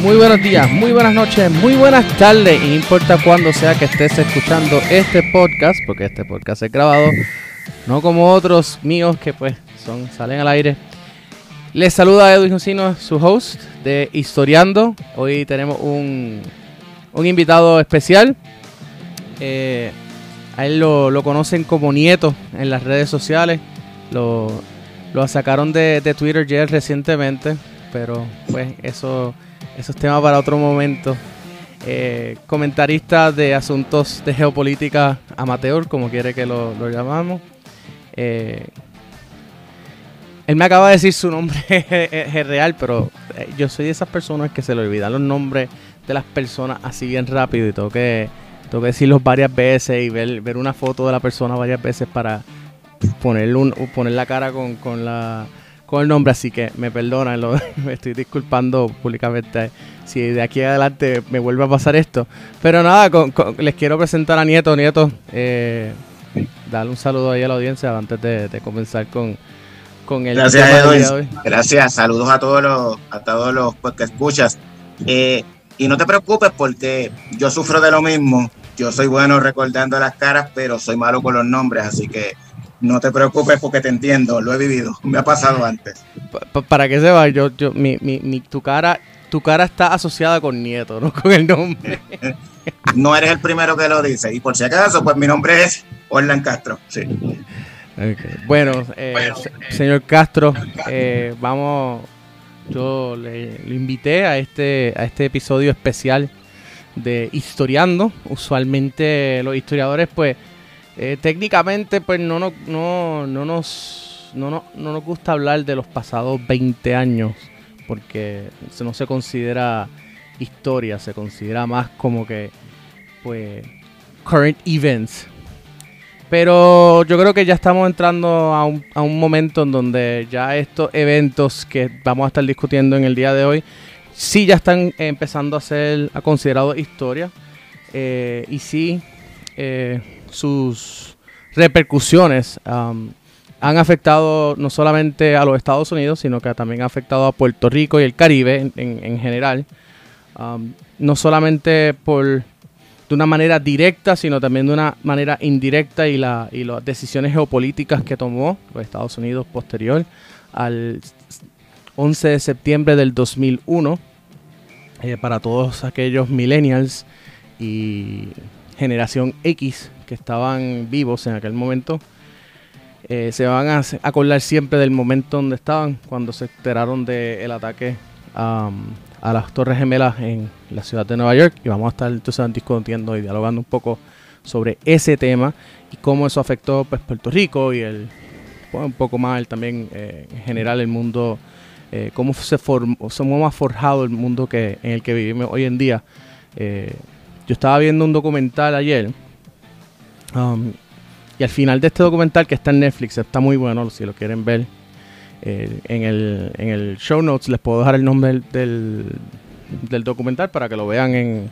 muy buenos días, muy buenas noches, muy buenas tardes, y no importa cuándo sea que estés escuchando este podcast, porque este podcast es grabado, no como otros míos que pues son salen al aire. Les saluda Edwin Jusino, su host de Historiando. Hoy tenemos un, un invitado especial. Eh, a él lo, conocen como Nieto en las redes sociales. Lo, lo sacaron de, de Twitter ya recientemente, pero pues eso, eso es tema para otro momento. Eh, comentarista de asuntos de geopolítica amateur, como quiere que lo, lo llamamos. Eh, él me acaba de decir su nombre es real, pero eh, yo soy de esas personas que se le olvidan los nombres de las personas así bien rápido y tengo que, tengo que decirlos varias veces y ver, ver una foto de la persona varias veces para ponerle un, poner la cara con, con, la, con el nombre, así que me perdonan, lo, me estoy disculpando públicamente si de aquí adelante me vuelve a pasar esto. Pero nada, con, con, les quiero presentar a Nieto. Nieto, eh, darle un saludo ahí a la audiencia antes de, de comenzar con, con el Gracias, Edwin. Gracias, saludos a todos los, a todos los pues, que escuchas. Eh, y no te preocupes porque yo sufro de lo mismo. Yo soy bueno recordando las caras, pero soy malo con los nombres, así que no te preocupes porque te entiendo, lo he vivido, me ha pasado antes. Para que sepa, yo, yo, mi, mi, mi, tu cara, tu cara está asociada con Nieto, no con el nombre. no eres el primero que lo dice. Y por si acaso, pues mi nombre es Orlan Castro. Sí. Okay. Bueno, eh, bueno señor Castro, eh, vamos. Yo le, le, invité a este, a este episodio especial de Historiando. Usualmente los historiadores, pues, eh, técnicamente, pues no, no, no, no, nos, no, no, no nos gusta hablar de los pasados 20 años, porque no se considera historia, se considera más como que, pues, current events. Pero yo creo que ya estamos entrando a un, a un, momento en donde ya estos eventos que vamos a estar discutiendo en el día de hoy, sí ya están empezando a ser considerados historia. Eh, y sí, eh, sus repercusiones um, han afectado no solamente a los Estados Unidos, sino que también ha afectado a Puerto Rico y el Caribe en, en, en general. Um, no solamente por de una manera directa, sino también de una manera indirecta y, la, y las decisiones geopolíticas que tomó los Estados Unidos posterior al 11 de septiembre del 2001 eh, para todos aquellos millennials y generación X que estaban vivos en aquel momento. Eh, se van a acordar siempre del momento donde estaban cuando se enteraron del ataque um, a las Torres Gemelas en la ciudad de Nueva York y vamos a estar entonces discutiendo y dialogando un poco sobre ese tema y cómo eso afectó pues, Puerto Rico y el un poco más también eh, en general el mundo eh, cómo se formó cómo ha forjado el mundo que en el que vivimos hoy en día eh, yo estaba viendo un documental ayer um, y al final de este documental que está en Netflix está muy bueno si lo quieren ver eh, en, el, en, el, show notes les puedo dejar el nombre del, del, documental para que lo vean en,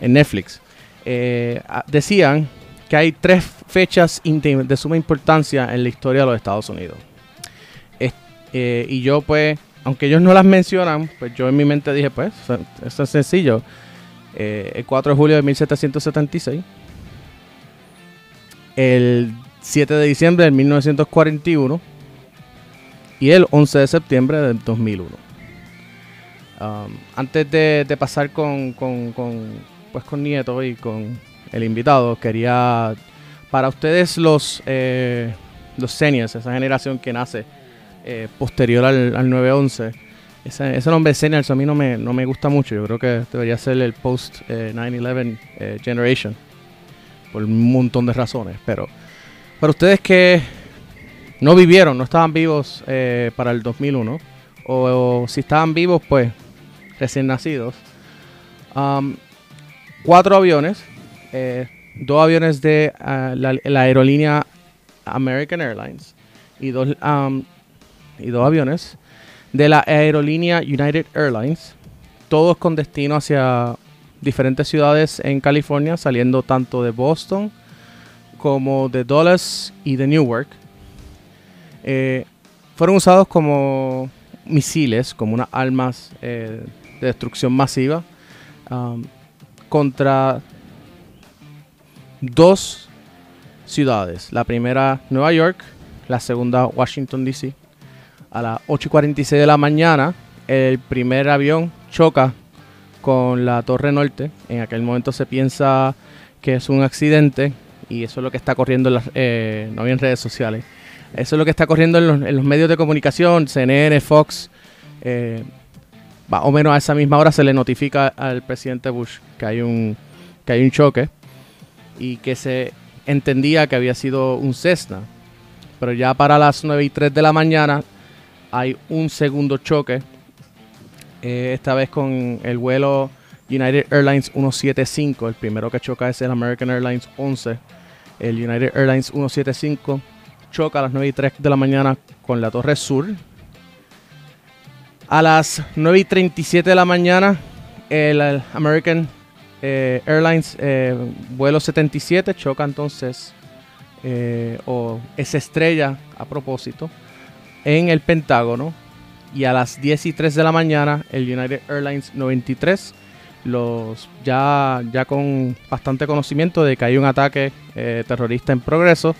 en Netflix. Eh, decían que hay tres fechas de suma importancia en la historia de los Estados Unidos. Eh, y yo pues, aunque ellos no las mencionan, pues yo en mi mente dije, pues, eso es sencillo. El 4 de julio de 1776. El 7 de diciembre de 1941 y el 11 de septiembre del 2001. Um, antes de, de pasar con, con, con, pues con Nieto y con el invitado, quería para ustedes los, eh, los seniors, esa generación que nace eh, posterior al, al 9-11, ese, ese, nombre seniors a mí no me, no me gusta mucho, yo creo que debería ser el post eh, 9-11 eh, generation, por un montón de razones, pero para ustedes que no vivieron, no estaban vivos eh, para el 2001, o, si estaban vivos, pues recién nacidos. Um, cuatro aviones, eh, dos aviones de uh, la, la, aerolínea American Airlines y dos, um, y dos aviones de la aerolínea United Airlines, todos con destino hacia diferentes ciudades en California, saliendo tanto de Boston como de Dulles y de Newark eh, fueron usados como misiles, como unas armas eh, de destrucción masiva contra dos ciudades. La primera, Nueva York, la segunda, Washington, D.C. A las 8.46 de la mañana, el primer avión choca con la Torre Norte. En aquel momento se piensa que es un accidente y eso es lo que está corriendo, en las, eh, no redes sociales. Eso es lo que está corriendo en los, medios de comunicación, CNN, Fox. Eh, o menos a esa misma hora se le notifica al presidente Bush que hay un, que hay un choque y que se entendía que había sido un Cessna. Pero ya para las 9 y 3 de la mañana hay un segundo choque, eh, esta vez con el vuelo United Airlines 175. El primero que choca es el American Airlines 11. El United Airlines 175 choca a las 9 y 3 de la mañana con la Torre Sur. A las 9 y 37 de la mañana, el American eh, Airlines eh, vuelo 77 choca entonces o es estrella a propósito en el Pentágono y a las 10 y 3 de la mañana el United Airlines 93 los ya, ya con bastante conocimiento de que hay un ataque terrorista en progreso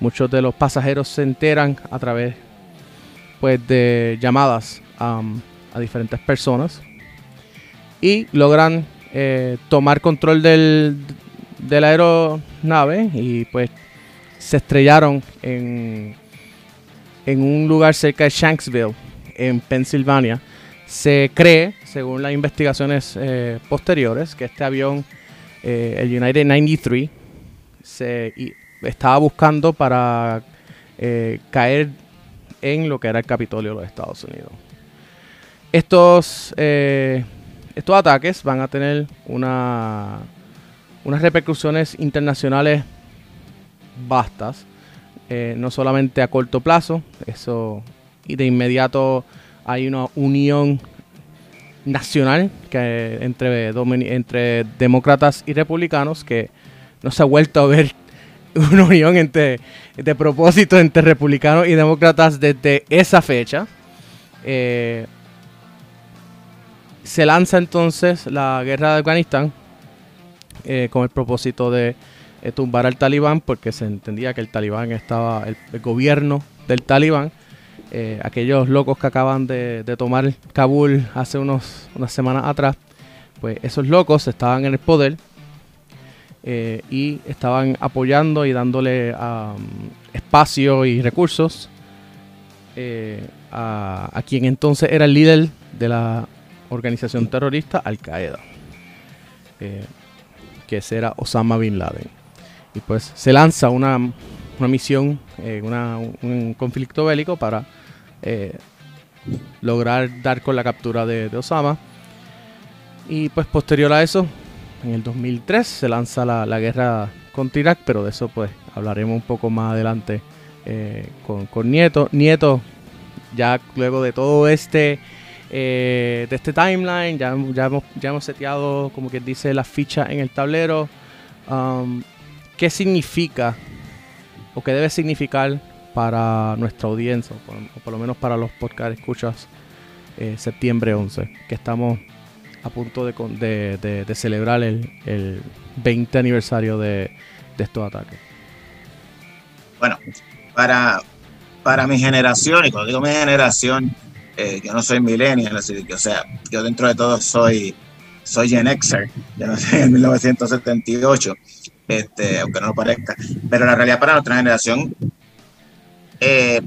muchos de los pasajeros se enteran a través pues de llamadas a diferentes personas y logran eh, tomar control del, de la aeronave y pues se estrellaron en, en un lugar cerca de Shanksville, en Pensilvania. Se cree, según las investigaciones eh, posteriores, que este avión, eh, el United 93, se estaba buscando para caer en lo que era el Capitolio de los Estados Unidos. Estos estos ataques van a tener una, unas repercusiones internacionales vastas, eh, no solamente a corto plazo, eso y de inmediato hay una unión nacional que entre, entre demócratas y republicanos que no se ha vuelto a ver una unión entre de propósito entre republicanos y demócratas desde esa fecha. Eh, se lanza entonces la guerra de Afganistán eh, con el propósito de eh, tumbar al talibán, porque se entendía que el talibán estaba, el, gobierno del talibán, eh, aquellos locos que acaban de, tomar Kabul hace unos, unas semanas atrás, pues esos locos estaban en el poder y estaban apoyando y dándole espacio y recursos a, a quien entonces era el líder de la organización terrorista Al Qaeda, eh, que será Osama Bin Laden. Y pues se lanza una, una misión, eh, un conflicto bélico para eh, lograr dar con la captura de, Osama. Y pues posterior a eso, en el 2003 se lanza la, guerra contra Irak, pero de eso pues hablaremos un poco más adelante con, con Nieto. Nieto, ya luego de todo este eh, de este timeline. Ya, ya, hemos, ya hemos seteado, como que dice, la ficha en el tablero. Um, ¿Qué significa o qué debe significar para nuestra audiencia, o por, lo menos para los podcast escuchas, eh, septiembre 11, que estamos a punto de, de, celebrar el, el, 20 aniversario de, de estos ataques? Bueno, para, para mi generación, y cuando digo mi generación, eh, yo no soy millennial, así que, o sea, yo dentro de todo soy, soy Gen Xer, yo no sé, en 1978, este, aunque no lo parezca, pero la realidad para nuestra generación, eh,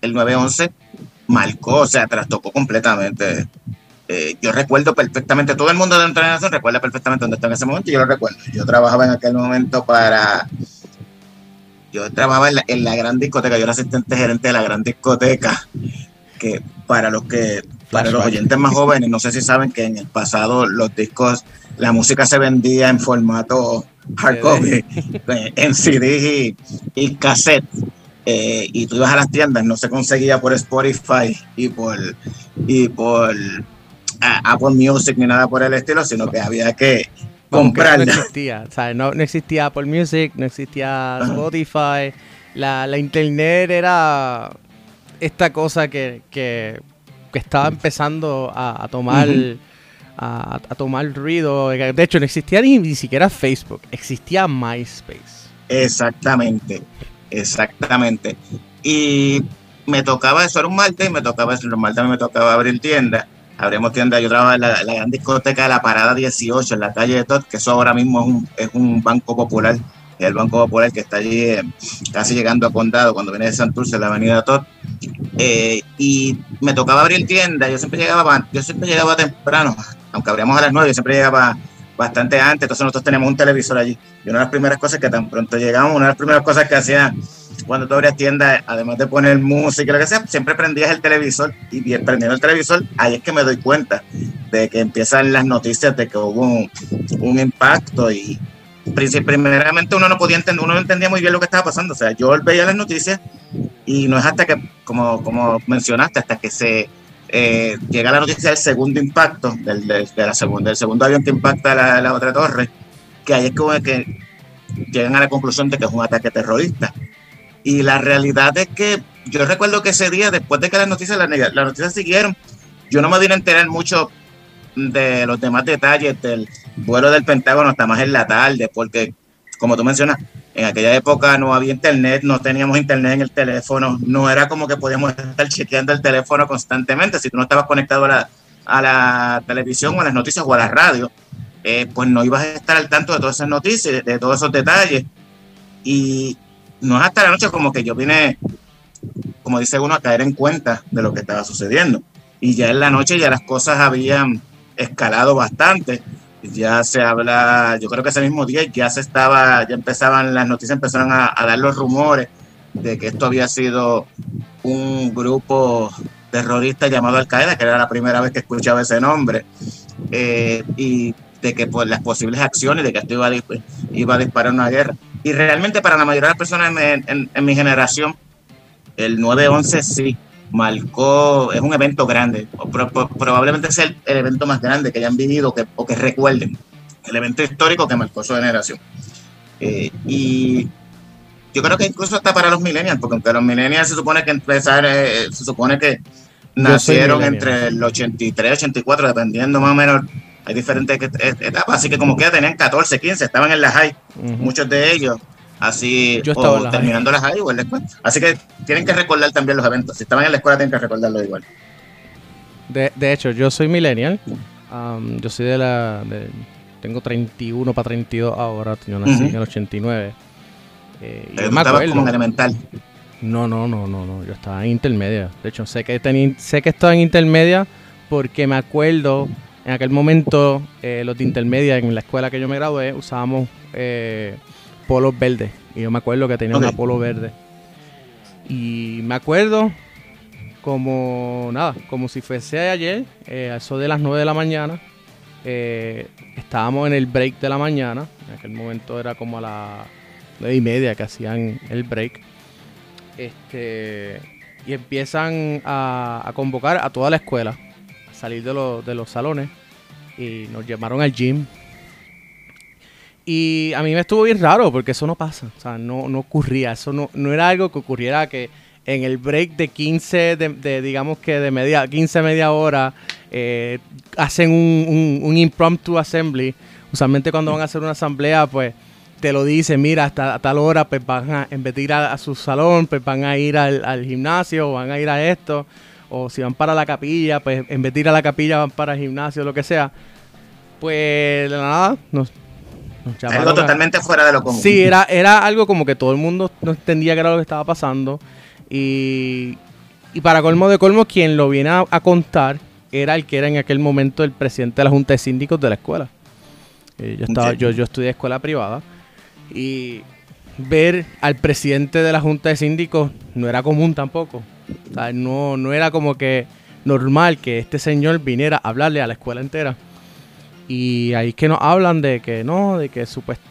el 911 marcó, o sea, trastocó completamente. Eh, yo recuerdo perfectamente, todo el mundo de nuestra generación recuerda perfectamente dónde está en ese momento, yo lo recuerdo. Yo trabajaba en aquel momento para yo trabajaba en la, en la, gran discoteca, yo era asistente gerente de la gran discoteca que para los que para los oyentes más jóvenes, no sé si saben que en el pasado los discos, la música se vendía en formato hardcore, en CD y, cassette. Eh, y tú ibas a las tiendas, no se conseguía por Spotify y por y por Apple Music ni nada por el estilo, sino que había que comprarla. No existía, No, no, existía Apple Music, no existía Spotify, la, la internet era esta cosa que, que, estaba empezando a, tomar a, tomar ruido. De hecho, no existía ni, ni siquiera Facebook, existía MySpace. Exactamente, exactamente. Y me tocaba, eso era un martes, me tocaba, eso, los martes me tocaba abrir tienda. Abrimos tienda, yo trabajaba en la, gran discoteca de la Parada 18, en la calle de Todd, que eso ahora mismo es un, es un banco popular, el Banco Popular que está allí eh, casi llegando a Condado, cuando viene de Santurce, la avenida Todd. Eh, y me tocaba abrir tienda, yo siempre llegaba, yo siempre llegaba temprano, aunque abríamos a las 9, yo siempre llegaba bastante antes, entonces nosotros tenemos un televisor allí. Y una de las primeras cosas que tan pronto llegamos, una de las primeras cosas que hacía cuando tú abrías tienda, además de poner música lo que sea, siempre prendías el televisor y prendiendo el televisor, ahí es que me doy cuenta de que empiezan las noticias de que hubo un, impacto y primeramente uno no podía entender, uno no entendía muy bien lo que estaba pasando, o sea, yo veía las noticias y no es hasta que, como, como mencionaste, hasta que se eh, llega la noticia del segundo impacto, del, de la segunda, del segundo avión que impacta la, la otra torre, que ahí es como que llegan a la conclusión de que es un ataque terrorista. Y la realidad es que yo recuerdo que ese día, después de que las noticias, las, noticias siguieron, yo no me vine a enterar mucho de los demás detalles del vuelo del Pentágono hasta más en la tarde, porque, como tú mencionas, en aquella época no había internet, no teníamos internet en el teléfono, no era como que podíamos estar chequeando el teléfono constantemente. Si tú no estabas conectado a la, televisión o a las noticias o a la radio, eh, pues no ibas a estar al tanto de todas esas noticias, de todos esos detalles. Y no es hasta la noche como que yo vine, como dice uno, a caer en cuenta de lo que estaba sucediendo. Y ya en la noche ya las cosas habían escalado bastante. Ya se habla, yo creo que ese mismo día ya se estaba, ya empezaban las noticias, empezaron a, dar los rumores de que esto había sido un grupo terrorista llamado Al Qaeda, que era la primera vez que escuchaba ese nombre, eh, y de que por las posibles acciones de que esto iba a, disparar una guerra. Y realmente para la mayoría de las personas en, mi generación, el 9-11 sí marcó, es un evento grande, probablemente es el, evento más grande que hayan vivido que, o que recuerden, el evento histórico que marcó su generación. Eh, y yo creo que incluso hasta para los millennials, porque aunque los millennials se supone que empezaron, eh, se supone que nacieron entre el 83 y 84, dependiendo más o menos hay diferentes etapas, así que como que ya tenían 14, 15, estaban en la high, muchos de ellos, así, Yo o terminando la high o en la escuela. Así que tienen que recordar también los eventos, si estaban en la escuela tienen que recordarlo igual. De, de hecho, yo soy millennial, um, yo soy de la, tengo 31 para 32 ahora, yo nací en el 89. Eh, Pero estabas como en elemental. No, no, no, no, no, yo estaba en intermedia. De hecho, sé que, sé que estaba en intermedia porque me acuerdo en aquel momento, eh, los de intermedia en la escuela que yo me gradué usábamos eh, polos verdes. Y yo me acuerdo que tenía una polo verde. Y me acuerdo como nada, como si fuese ayer, eh, a eso de las 9 de la mañana. Eh, estábamos en el break de la mañana. En aquel momento era como a las 9 y media que hacían el break. Este, y empiezan a convocar a toda la escuela salir de, de los salones y nos llamaron al gym. Y a mí me estuvo bien raro porque eso no pasa, o sea, no, no ocurría, eso no, no era algo que ocurriera que en el break de 15, de, digamos que de media, 15, media hora, eh, hacen un, un, impromptu assembly. Usualmente cuando van a hacer una asamblea, pues te lo dicen, mira, hasta tal hora, pues van a, en vez de ir a, su salón, pues van a ir al, al gimnasio, van a ir a esto o si van para la capilla, pues en vez de ir a la capilla van para el gimnasio, lo que sea. Pues de nada, nos, Algo totalmente fuera de lo común. Sí, era, era algo como que todo el mundo no entendía qué era lo que estaba pasando. Y, y para colmo de colmo, quien lo viene a, contar era el que era en aquel momento el presidente de la Junta de Síndicos de la escuela. Eh, yo, estaba, yo, yo estudié escuela privada y ver al presidente de la Junta de Síndicos no era común tampoco no, no era como que normal que este señor viniera a hablarle a la escuela entera. Y ahí que nos hablan de que no, de que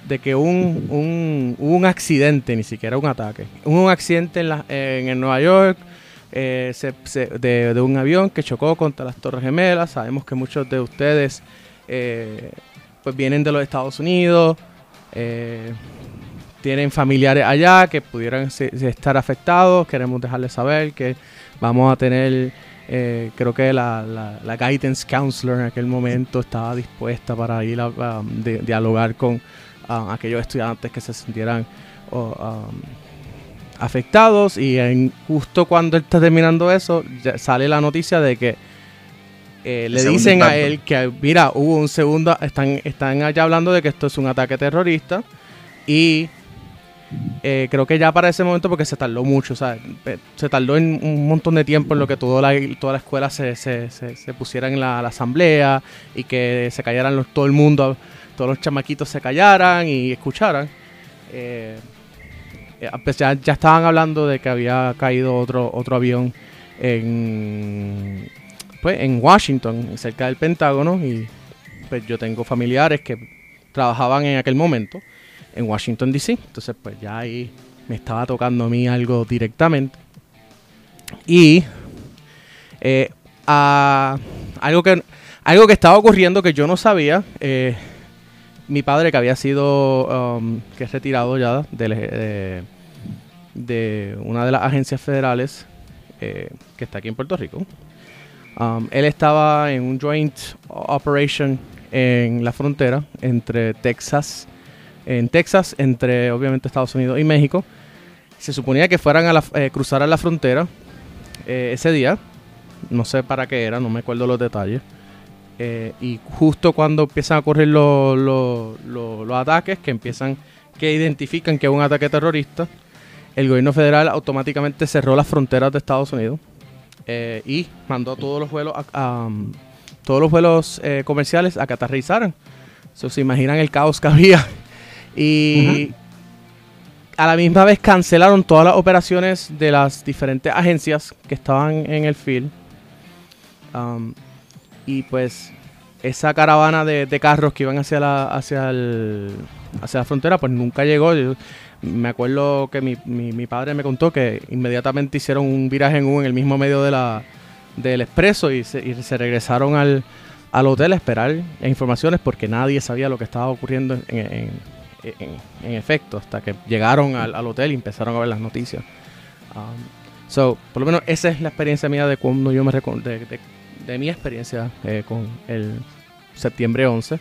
de que un, un, un accidente, ni siquiera un ataque. un accidente en, la, en, Nueva York eh, de, un avión que chocó contra las Torres Gemelas. Sabemos que muchos de ustedes eh, pues vienen de los Estados Unidos. Eh, tienen familiares allá que pudieran estar afectados, queremos dejarles saber que vamos a tener Eh, creo que la, la, guidance counselor en aquel momento estaba dispuesta para ir a, dialogar con aquellos estudiantes que se sintieran afectados. Y en, justo cuando él está terminando eso sale la noticia de que eh, le dicen a él que mira hubo un segundo están están allá hablando de que esto es un ataque terrorista y eh, creo que ya para ese momento, porque se tardó mucho, se tardó en un montón de tiempo en lo que toda la, toda la escuela se, se, pusiera en la, asamblea y que se callaran todo el mundo, todos los chamaquitos se callaran y escucharan. Eh, eh, pues ya, ya, estaban hablando de que había caído otro, otro avión en, pues, en Washington, cerca del Pentágono, y pues yo tengo familiares que trabajaban en aquel momento en Washington, D.C. Entonces, pues ya ahí me estaba tocando a mí algo directamente. Y eh, algo, que, algo que estaba ocurriendo que yo no sabía, eh, mi padre que había sido, um, que es retirado ya de, de, una de las agencias federales eh, que está aquí en Puerto Rico, um, él estaba en un joint operation en la frontera entre Texas en Texas, entre obviamente Estados Unidos y México. Se suponía que fueran a la, eh, cruzaran la frontera eh, ese día. No sé para qué era, no me acuerdo los detalles. Eh, y justo cuando empiezan a ocurrir los, ataques, que empiezan, que identifican que es un ataque terrorista, el gobierno federal automáticamente cerró las fronteras de Estados Unidos y mandó todos los vuelos a, todos los vuelos comerciales a que aterrizaran. se imaginan el caos que había y a la misma vez cancelaron todas las operaciones de las diferentes agencias que estaban en el field. Um, y pues esa caravana de, carros que iban hacia la, hacia, el, hacia la frontera, pues nunca llegó. me acuerdo que mi, mi, padre me contó que inmediatamente hicieron un viraje en U en el mismo medio de la, del expreso y se, y se regresaron al, al, hotel a esperar informaciones porque nadie sabía lo que estaba ocurriendo en en, efecto, hasta que llegaron al, hotel y empezaron a ver las noticias. Um, so, por lo menos esa es la experiencia mía de cuando yo me de, mi experiencia eh, con el septiembre 11.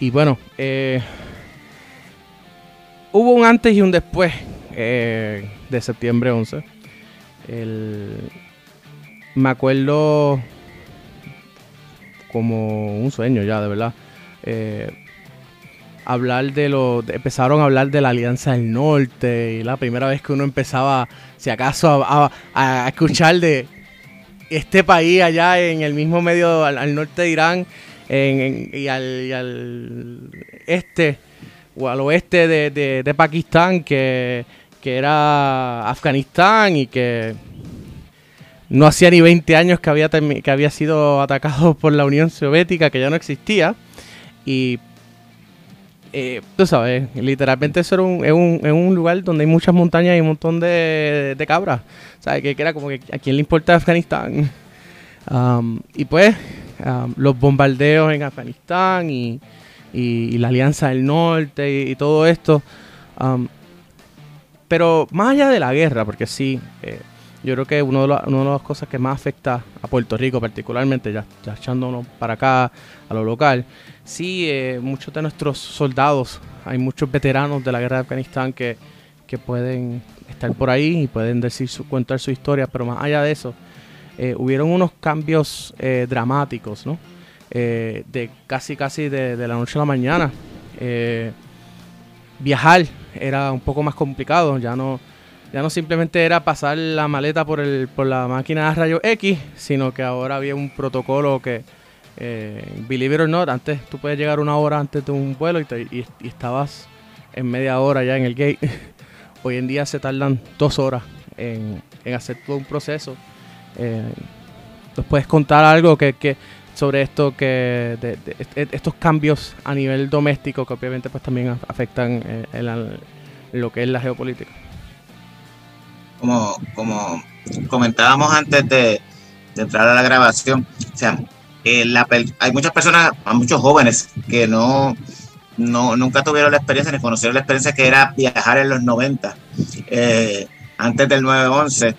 Y bueno, eh, hubo un antes y un después eh, de septiembre 11. me acuerdo como un sueño ya, de verdad hablar de lo. empezaron a hablar de la Alianza del Norte. Y la primera vez que uno empezaba, si acaso, a, escuchar de este país allá en el mismo medio al, norte de Irán y, al, este o al oeste de, Pakistán, que, que era Afganistán y que no hacía ni 20 años que había, que había sido atacado por la Unión Soviética, que ya no existía. Y eh, tú sabes, literalmente eso era un, es, un, lugar donde hay muchas montañas y un montón de, de cabras. ¿Sabes? Que, era como que a quién le importa Afganistán. Um, y pues, um, los bombardeos en Afganistán y, la Alianza del Norte y, todo esto. Um, pero más allá de la guerra, porque sí, eh, yo creo que uno de, una de las cosas que más afecta a Puerto Rico, particularmente, ya echándonos para acá, a lo local, sí, eh, muchos de nuestros soldados, hay muchos veteranos de la guerra de Afganistán que, pueden estar por ahí y pueden decir su, contar su historia, pero más allá de eso, eh, hubieron unos cambios eh, dramáticos, ¿no? de casi, casi de, de, la noche a la mañana. viajar era un poco más complicado, ya no ya no simplemente era pasar la maleta por, el, por la máquina de rayos X, sino que ahora había un protocolo que, eh, believe it or not, antes tú puedes llegar una hora antes de un vuelo y, estabas en media hora ya en el gate. Hoy en día se tardan dos horas en, hacer todo un proceso. Eh, ¿Nos puedes contar algo que, sobre esto que de, estos cambios a nivel doméstico que obviamente pues también afectan eh, en lo que es la geopolítica? como, como comentábamos antes de, entrar a la grabación, o sea, eh, hay muchas personas, hay muchos jóvenes que no, no, nunca tuvieron la experiencia ni conocieron la experiencia que era viajar en los 90, eh, antes del 9-11,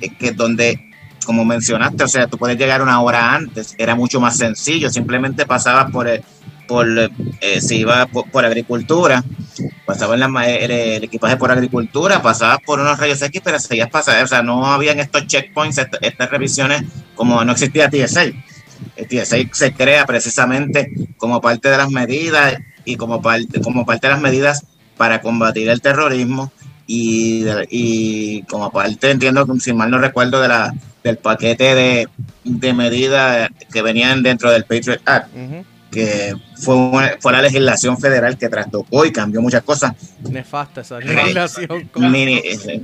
eh, que donde como mencionaste, o sea, tú puedes llegar una hora antes, era mucho más sencillo, simplemente pasabas por el, por eh, si iba por, agricultura, pasaba en la, el, equipaje por agricultura, pasabas por unos rayos X, pero seguías pasando, o sea, no habían estos checkpoints, estas revisiones, como no existía TSA. TSA se crea precisamente como parte de las medidas y como parte, como parte de las medidas para combatir el terrorismo y, y como parte, entiendo, si mal no recuerdo, de la, del paquete de, de medidas que venían dentro del Patriot Act, que fue, fue la legislación federal que trastocó y cambió muchas cosas. Nefasta esa legislación. Eh,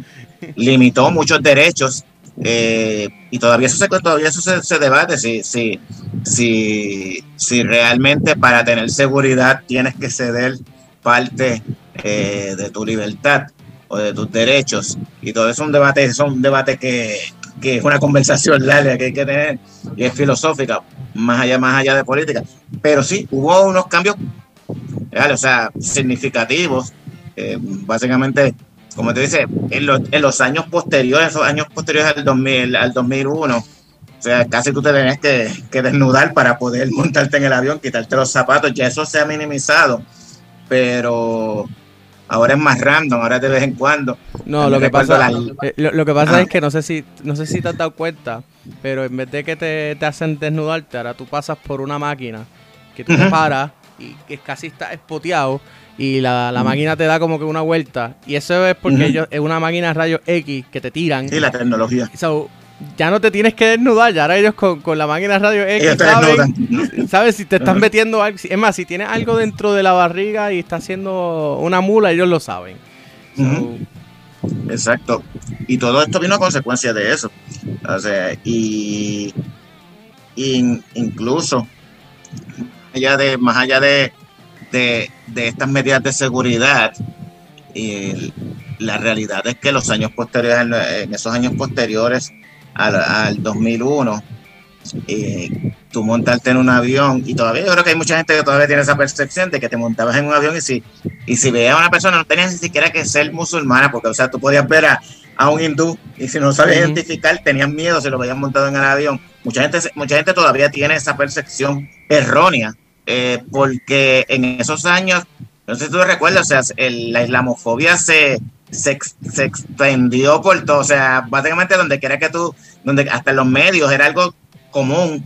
limitó muchos derechos eh, y todavía eso se, todavía eso se, debate si, si, si, si realmente para tener seguridad tienes que ceder parte eh, de tu libertad o de tus derechos. Y todo eso es un debate, es un debate que, que es una conversación larga que hay que tener y es filosófica, más allá, más allá de política. Pero sí, hubo unos cambios, o sea, significativos. Eh, básicamente, como te dice, en los, en los años posteriores, esos años posteriores al, 2000, al 2001, o sea, casi tú te tenías que, que, desnudar para poder montarte en el avión, quitarte los zapatos, ya eso se ha minimizado, pero ahora es más random, ahora de vez en cuando. No, lo que, pasa, eh, lo, que pasa es que no sé si no sé si te has dado cuenta, pero en vez de que te, te hacen desnudarte, ahora tú pasas por una máquina que tú te paras y que casi está espoteado y la, máquina te da como que una vuelta y eso es porque ellos, es una máquina de rayos X que te tiran. Sí, la tecnología ya no te tienes que desnudar, ya ahora ellos con, la máquina de radio X saben, sabes si te están metiendo algo, es más, si tienes algo dentro de la barriga y está haciendo una mula, ellos lo saben. Exacto. Y todo esto vino a consecuencia de eso. O sea, y, incluso allá de, más allá de, de, estas medidas de seguridad, y la realidad es que los años posteriores, en esos años posteriores, al, 2001, eh, tú montarte en un avión, y todavía yo creo que hay mucha gente que todavía tiene esa percepción de que te montabas en un avión y si, y si veías a una persona no tenías ni siquiera que ser musulmana, porque o sea, tú podías ver a, un hindú y si no sabías identificar, tenías miedo si lo veías montado en el avión. Mucha gente, mucha gente todavía tiene esa percepción errónea, eh, porque en esos años, no sé si tú recuerdas, o sea, la islamofobia se, se, se, extendió por todo, o sea, básicamente donde quiera que tú, donde hasta en los medios era algo común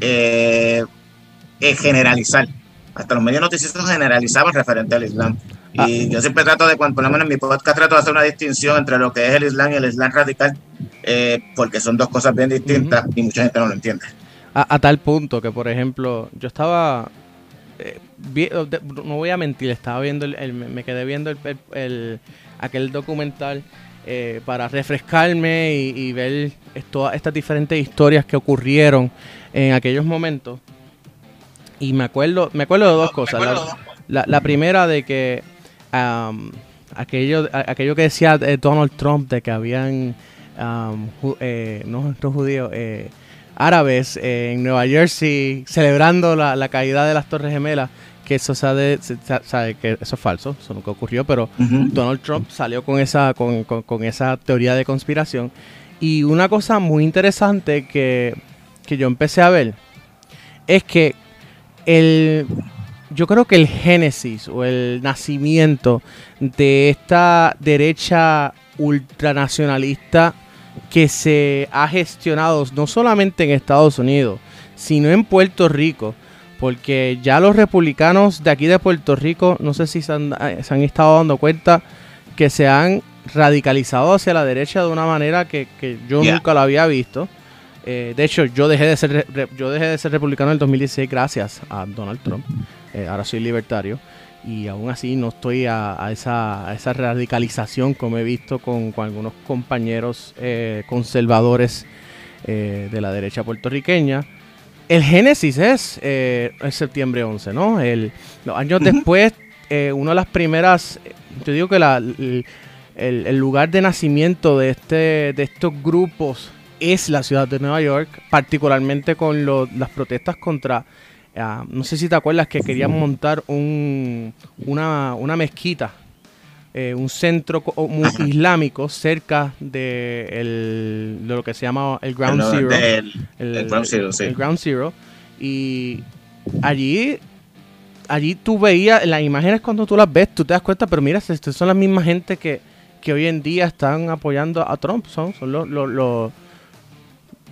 eh, eh, generalizar. Hasta los medios noticiosos generalizaban referente al Islam. Y ah. yo siempre trato de, cuando por lo menos en mi podcast, trato de hacer una distinción entre lo que es el Islam y el Islam radical, eh, porque son dos cosas bien distintas y mucha gente no lo entiende. A, tal punto que, por ejemplo, yo estaba no voy a mentir, estaba viendo el, me quedé viendo el, aquel documental eh, para refrescarme y, ver todas estas diferentes historias que ocurrieron en aquellos momentos. Y me acuerdo, me acuerdo de dos cosas. La, primera de que aquello, aquello que decía eh, Donald Trump de que habían eh, no, judíos árabes en Nueva Jersey celebrando la, la caída de las Torres Gemelas que eso sabe, sabe que eso es falso, eso nunca ocurrió, pero Donald Trump salió con esa, con, con, esa teoría de conspiración. Y una cosa muy interesante que, que yo empecé a ver es que el, yo creo que el génesis o el nacimiento de esta derecha ultranacionalista que se ha gestionado no solamente en Estados Unidos, sino en Puerto Rico, porque ya los republicanos de aquí de Puerto Rico, no sé si se han, eh, estado dando cuenta que se han radicalizado hacia la derecha de una manera que, yo nunca lo había visto. Eh, de hecho, yo dejé de ser yo dejé de ser republicano en el 2016 gracias a Donald Trump. Eh, ahora soy libertario y aún así no estoy a, esa, esa, radicalización como he visto con, algunos compañeros conservadores de la derecha puertorriqueña. El génesis es eh, septiembre 11, ¿no? El, los años después, eh, una de las primeras, yo digo que la, el, lugar de nacimiento de, este, de estos grupos es la ciudad de Nueva York, particularmente con las protestas contra, ah, no sé si te acuerdas que querían montar un, una, una mezquita eh, un centro islámico cerca de, el, de, lo que se llama el Ground Zero. el, Ground Zero, sí. El Ground Zero. Y allí, allí tú veías, las imágenes cuando tú las ves, tú te das cuenta, pero mira, estas son las mismas gente que, que hoy en día están apoyando a Trump. Son, son los, los, los,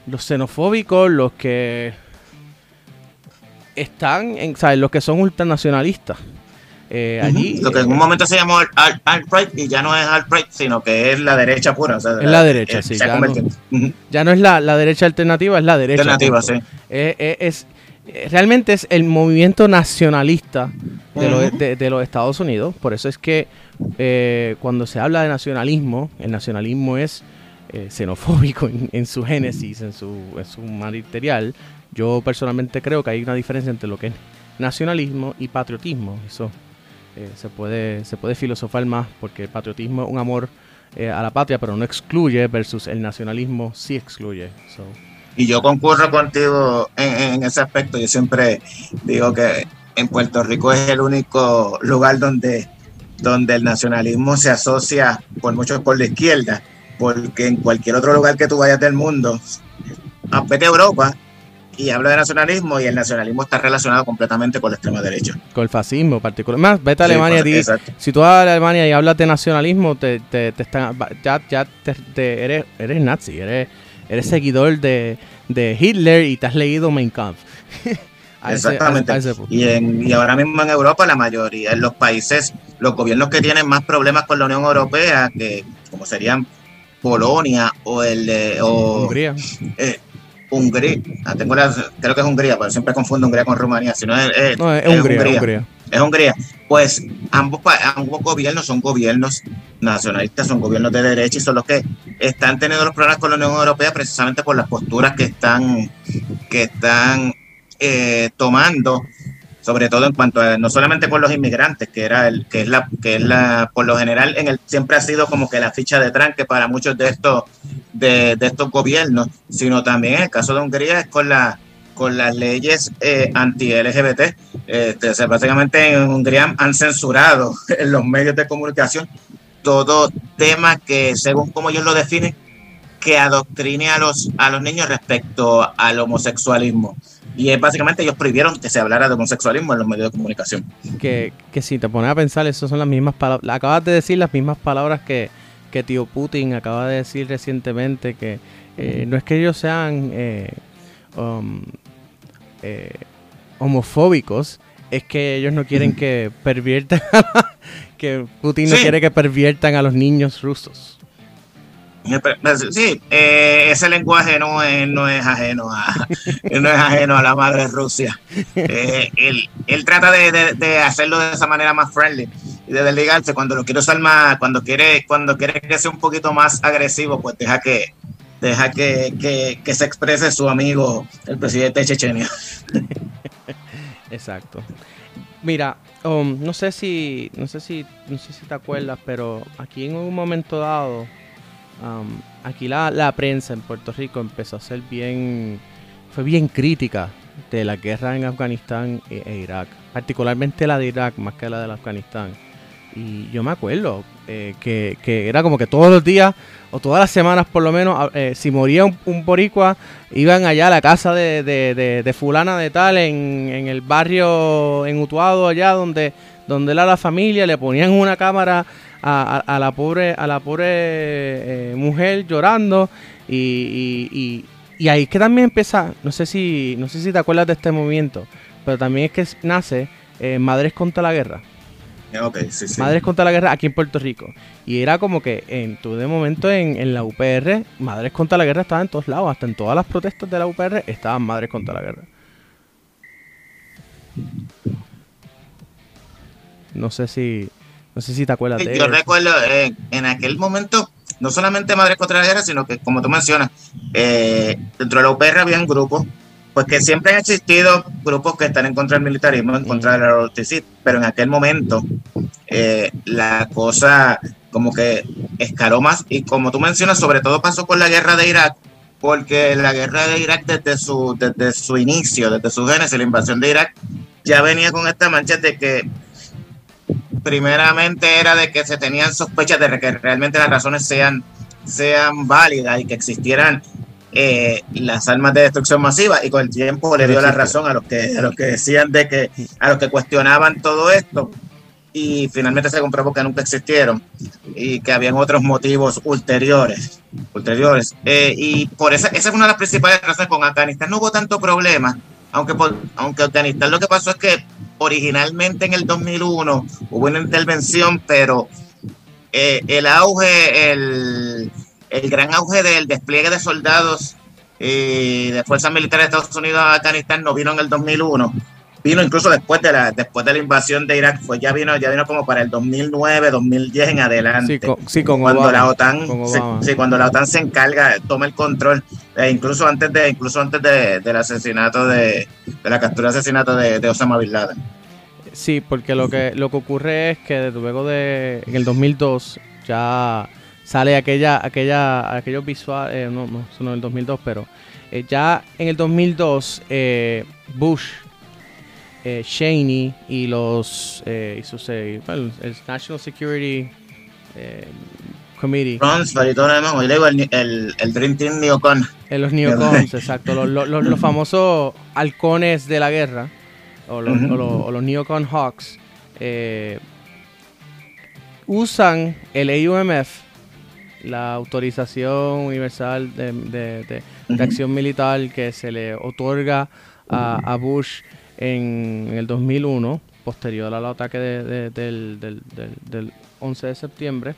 los xenofóbicos, los que están, en, ¿sabes? Los que son ultranacionalistas. Eh, allí, Lo que en un momento se llamó alt-right y ya no es alt-right, sino que es la derecha pura. es la derecha, sí. Ya no, ya no, es la, la, derecha alternativa, es la derecha. Alternativa, sí. es, realmente es el movimiento nacionalista de, los Estados Unidos. Por eso es que eh, cuando se habla de nacionalismo, el nacionalismo es eh, xenofóbico en, su génesis, en su, en su material. Yo personalmente creo que hay una diferencia entre lo que es nacionalismo y patriotismo. Eso eh, se, puede, se puede filosofar más porque el patriotismo es un amor eh, a la patria, pero no excluye, versus el nacionalismo sí excluye. Y yo concurro contigo en, ese aspecto. Yo siempre digo que en Puerto Rico es el único lugar donde, donde el nacionalismo se asocia por mucho por la izquierda, porque en cualquier otro lugar que tú vayas del mundo, a Europa, y habla de nacionalismo y el nacionalismo está relacionado completamente con la extrema derecha. Con el fascismo particularmente. Más, vete a Alemania si tú vas a Alemania y hablas de nacionalismo, te, te, están, ya, ya te, eres, eres nazi, eres, eres seguidor de, de Hitler y te has leído Mein Kampf. Exactamente. y, en, y ahora mismo en Europa la mayoría, en los países, los gobiernos que tienen más problemas con la Unión Europea, que como serían Polonia o el de... Hungría. Eh, Hungría, ah, tengo creo que es Hungría, pero siempre confundo Hungría con Rumanía, si no es, es, Hungría, Es Hungría. Pues ambos, ambos gobiernos son gobiernos nacionalistas, son gobiernos de derecha y son los que están teniendo los problemas con la Unión Europea precisamente por las posturas que están, que están eh, tomando sobre todo en cuanto a no solamente por los inmigrantes, que era el que es la que es la por lo general en el siempre ha sido como que la ficha de tranque para muchos de estos de, estos gobiernos, sino también en el caso de Hungría es con la con las leyes eh, anti-LGBT. Este, básicamente en Hungría han censurado en los medios de comunicación todo tema que, según como ellos lo definen, que adoctrine a los, a los niños respecto al homosexualismo. Y es básicamente ellos prohibieron que se hablara de homosexualismo en los medios de comunicación. Que, que si te pones a pensar, esas son las mismas palabras. Acabas de decir las mismas palabras que, que tío Putin acaba de decir recientemente, que eh, no es que ellos sean eh, um, eh, homofóbicos, es que ellos no quieren que perviertan, que Putin no quiere que perviertan a los niños rusos. Sí, eh, ese lenguaje no es, no es ajeno a no es ajeno a la madre Rusia. Eh, él, trata de, hacerlo de esa manera más friendly y de desligarse cuando lo quiere usar más, cuando quiere, cuando quiere que sea un poquito más agresivo, pues deja que deja que, se exprese su amigo, el presidente de Chechenia. Exacto. Mira, um, no sé si, no sé si, no sé si te acuerdas, pero aquí en un momento dado Um, aquí la, la, prensa en Puerto Rico empezó a ser bien, fue bien crítica de la guerra en Afganistán e, e, Irak, particularmente la de Irak más que la de Afganistán. Y yo me acuerdo eh, que, que, era como que todos los días o todas las semanas por lo menos, eh, si moría un, un, boricua, iban allá a la casa de, de, de, fulana de tal, en, en, el barrio en Utuado, allá donde, donde era la familia, le ponían una cámara a, la pobre, a la pobre eh, mujer llorando y, y, y, ahí es que también empieza, no sé si, no sé si te acuerdas de este movimiento, pero también es que nace eh, Madres contra la Guerra. Madres contra la Guerra aquí en Puerto Rico. Y era como que en todo de momento en, en la UPR, Madres contra la Guerra estaba en todos lados, hasta en todas las protestas de la UPR estaban Madres contra la Guerra. No sé si, no sé si te acuerdas de Yo recuerdo eh, en aquel momento, no solamente Madres contra la Guerra, sino que, como tú mencionas, eh, dentro de la UPR habían grupos, pues que siempre han existido grupos que están en contra del militarismo, en contra de la ROTC, pero en aquel momento eh, la cosa como que escaló más y como tú mencionas, sobre todo pasó con la guerra de Irak, porque la guerra de Irak desde su, desde su inicio, desde su génesis, la invasión de Irak, ya venía con esta mancha de que primeramente era de que se tenían sospechas de que realmente las razones sean, sean válidas y que existieran eh, las armas de destrucción masiva. Y con el tiempo le dio la razón a los que a los que decían de que a los que cuestionaban todo esto. Y finalmente se comprobó que nunca existieron y que habían otros motivos ulteriores ulteriores. Eh, y por esa esa es una de las principales razones. Con Afganistán no hubo tanto problema aunque por, aunque Afganistán lo que pasó es que originalmente en el 2001 hubo una intervención pero eh, el auge el el gran auge del despliegue de soldados y de fuerzas militares de Estados Unidos a Afganistán no vino en el 2001, vino incluso después de la después de la invasión de Irak, fue ya vino ya vino como para el 2009, 2010 en adelante. Sí, con, cuando la OTAN sí, cuando la OTAN se encarga, toma el control, e incluso antes de incluso antes de, del asesinato de, de la captura asesinato de, de Osama bin Laden. Sí, porque lo que lo que ocurre es que luego de en el 2002 ya sale aquella, aquella, aquellos visuales, eh, no, no, no el 2002, pero eh, ya en el 2002 eh, Bush, eh, Cheney y los, eh, el, National Security Committee. el, el, el Dream Team Neocon. En los Neocons, exacto, los, los, los, famosos halcones de la guerra, o los, o los, o los Neocon Hawks, usan el AUMF la autorización universal de, acción militar que se le otorga a, Bush en, el 2001, posterior al ataque del, del, 11 de septiembre,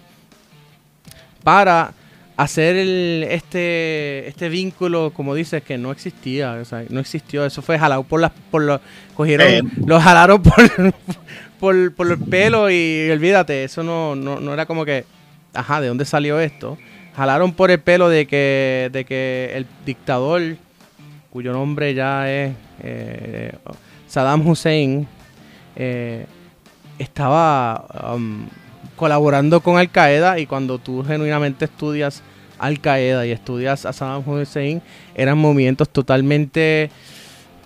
para hacer este este vínculo, como dices, que no existía, no existió, eso fue jalado por las, por los, cogieron, lo jalaron por, por, por el pelo y olvídate, eso no, no, no era como que ajá, ¿de dónde salió esto? Jalaron por el pelo de que, de que el dictador, cuyo nombre ya es eh, Saddam Hussein, eh, estaba um, colaborando con Al Qaeda y cuando tú genuinamente estudias Al Qaeda y estudias a Saddam Hussein, eran movimientos totalmente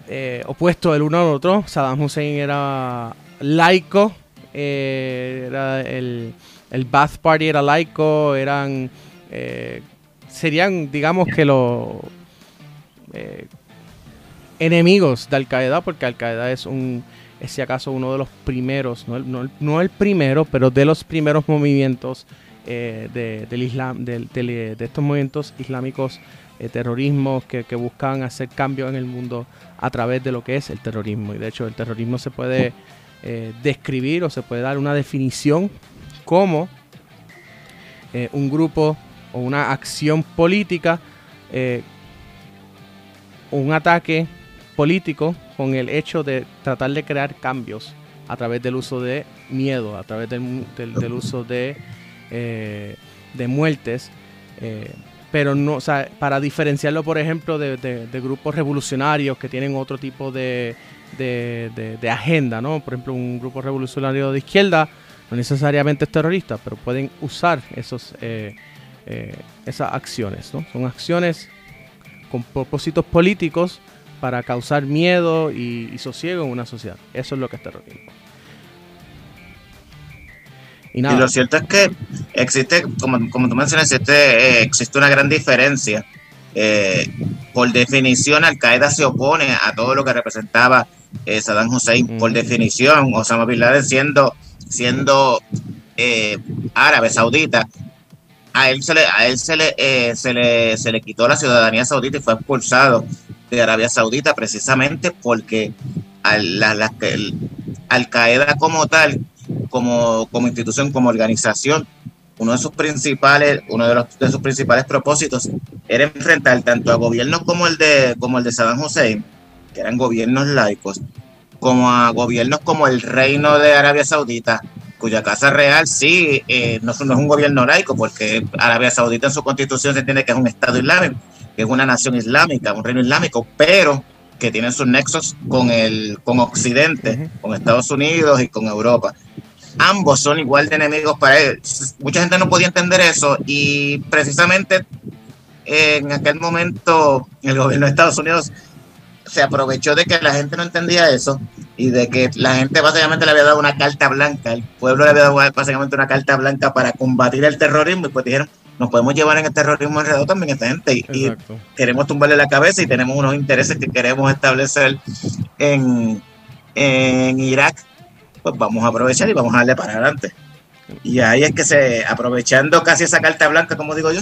eh, opuestos el uno al otro. Saddam Hussein era laico, era el el Bath Party era laico, eran. Eh, serían, digamos que los. Eh, enemigos de Al Qaeda, porque Al Qaeda es un. Es si acaso uno de los primeros, no el, no, el primero, pero de los primeros movimientos eh, de, del Islam, de, de, estos movimientos islámicos terrorismo que, que, buscan hacer cambios en el mundo a través de lo que es el terrorismo. Y de hecho el terrorismo se puede describir o se puede dar una definición como eh, un grupo o una acción política, eh, un ataque político con el hecho de tratar de crear cambios a través del uso de miedo, a través del, del, uso de, eh, de muertes. pero no, o sea, para diferenciarlo, por ejemplo, de, grupos revolucionarios que tienen otro tipo de, de, agenda, ¿no? Por ejemplo, un grupo revolucionario de izquierda no necesariamente es terrorista, pero pueden usar esos, eh, eh, esas acciones. ¿no? Son acciones con propósitos políticos para causar miedo y, sosiego en una sociedad. Eso es lo que es terrorismo. Y, lo cierto es que existe, como, como tú mencionas, existe, eh, existe una gran diferencia. por definición, Al Qaeda se opone a todo lo que representaba Saddam Hussein. Por definición, Osama Bin Laden siendo siendo eh, árabe saudita, a él se le, a él se le, eh, se le, se le quitó la ciudadanía saudita y fue expulsado de Arabia Saudita precisamente porque al, la, Al Qaeda como tal, como, como institución, como organización, uno de sus principales, uno de, sus principales propósitos era enfrentar tanto a gobiernos como el de, como el de Saddam Hussein, que eran gobiernos laicos, como a gobiernos como el Reino de Arabia Saudita, cuya Casa Real sí eh, no, es un gobierno laico, porque Arabia Saudita en su constitución se entiende que es un Estado islámico, que es una nación islámica, un reino islámico, pero que tiene sus nexos con, el, con Occidente, con Estados Unidos y con Europa. Ambos son igual de enemigos para él. Mucha gente no podía entender eso y precisamente en aquel momento el gobierno de Estados Unidos se aprovechó de que la gente no entendía eso y de que la gente básicamente le había dado una carta blanca, el pueblo le había dado básicamente una carta blanca para combatir el terrorismo y pues dijeron, nos podemos llevar en el terrorismo enredado también esta gente y, queremos tumbarle la cabeza y tenemos unos intereses que queremos establecer en, en Irak, pues vamos a aprovechar y vamos a darle para adelante. Y ahí es que se, aprovechando casi esa carta blanca, como digo yo,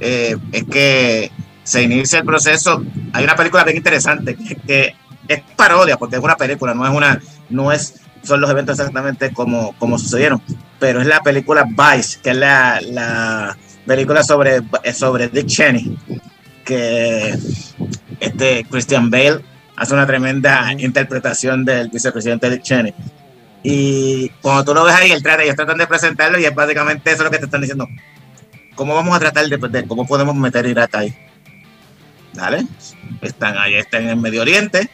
eh, es que se inicia el proceso. Hay una película bien interesante que, es parodia, porque es una película, no es una, no es, son los eventos exactamente como, como sucedieron, pero es la película Vice, que es la, la película sobre, sobre Dick Cheney, que este Christian Bale hace una tremenda interpretación del vicepresidente Dick Cheney. Y cuando tú lo ves ahí, el trata, ellos tratan de presentarlo y es básicamente eso lo que te están diciendo. ¿Cómo vamos a tratar de, de cómo podemos meter Irak ahí? ¿Vale? Están ahí, están en el Medio Oriente,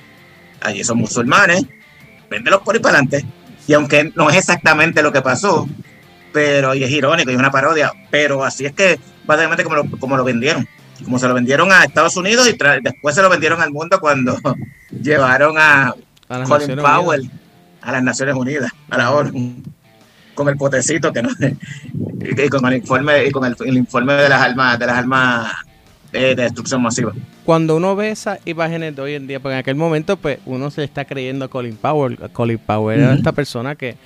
allí son musulmanes, véndelos por ahí para adelante. Y aunque no es exactamente lo que pasó, pero y es irónico y es una parodia, pero así es que básicamente como lo, como lo vendieron, como se lo vendieron a Estados Unidos y después se lo vendieron al mundo cuando llevaron a, Colin Powell a las Naciones Unidas, a la ONU, con el potecito que no, y con el informe y con el, el informe de las armas de las armas de, destrucción masiva. Cuando uno ve esas imágenes de hoy en día, porque en aquel momento pues uno se está creyendo a Colin Powell. Colin Powell era esta persona que,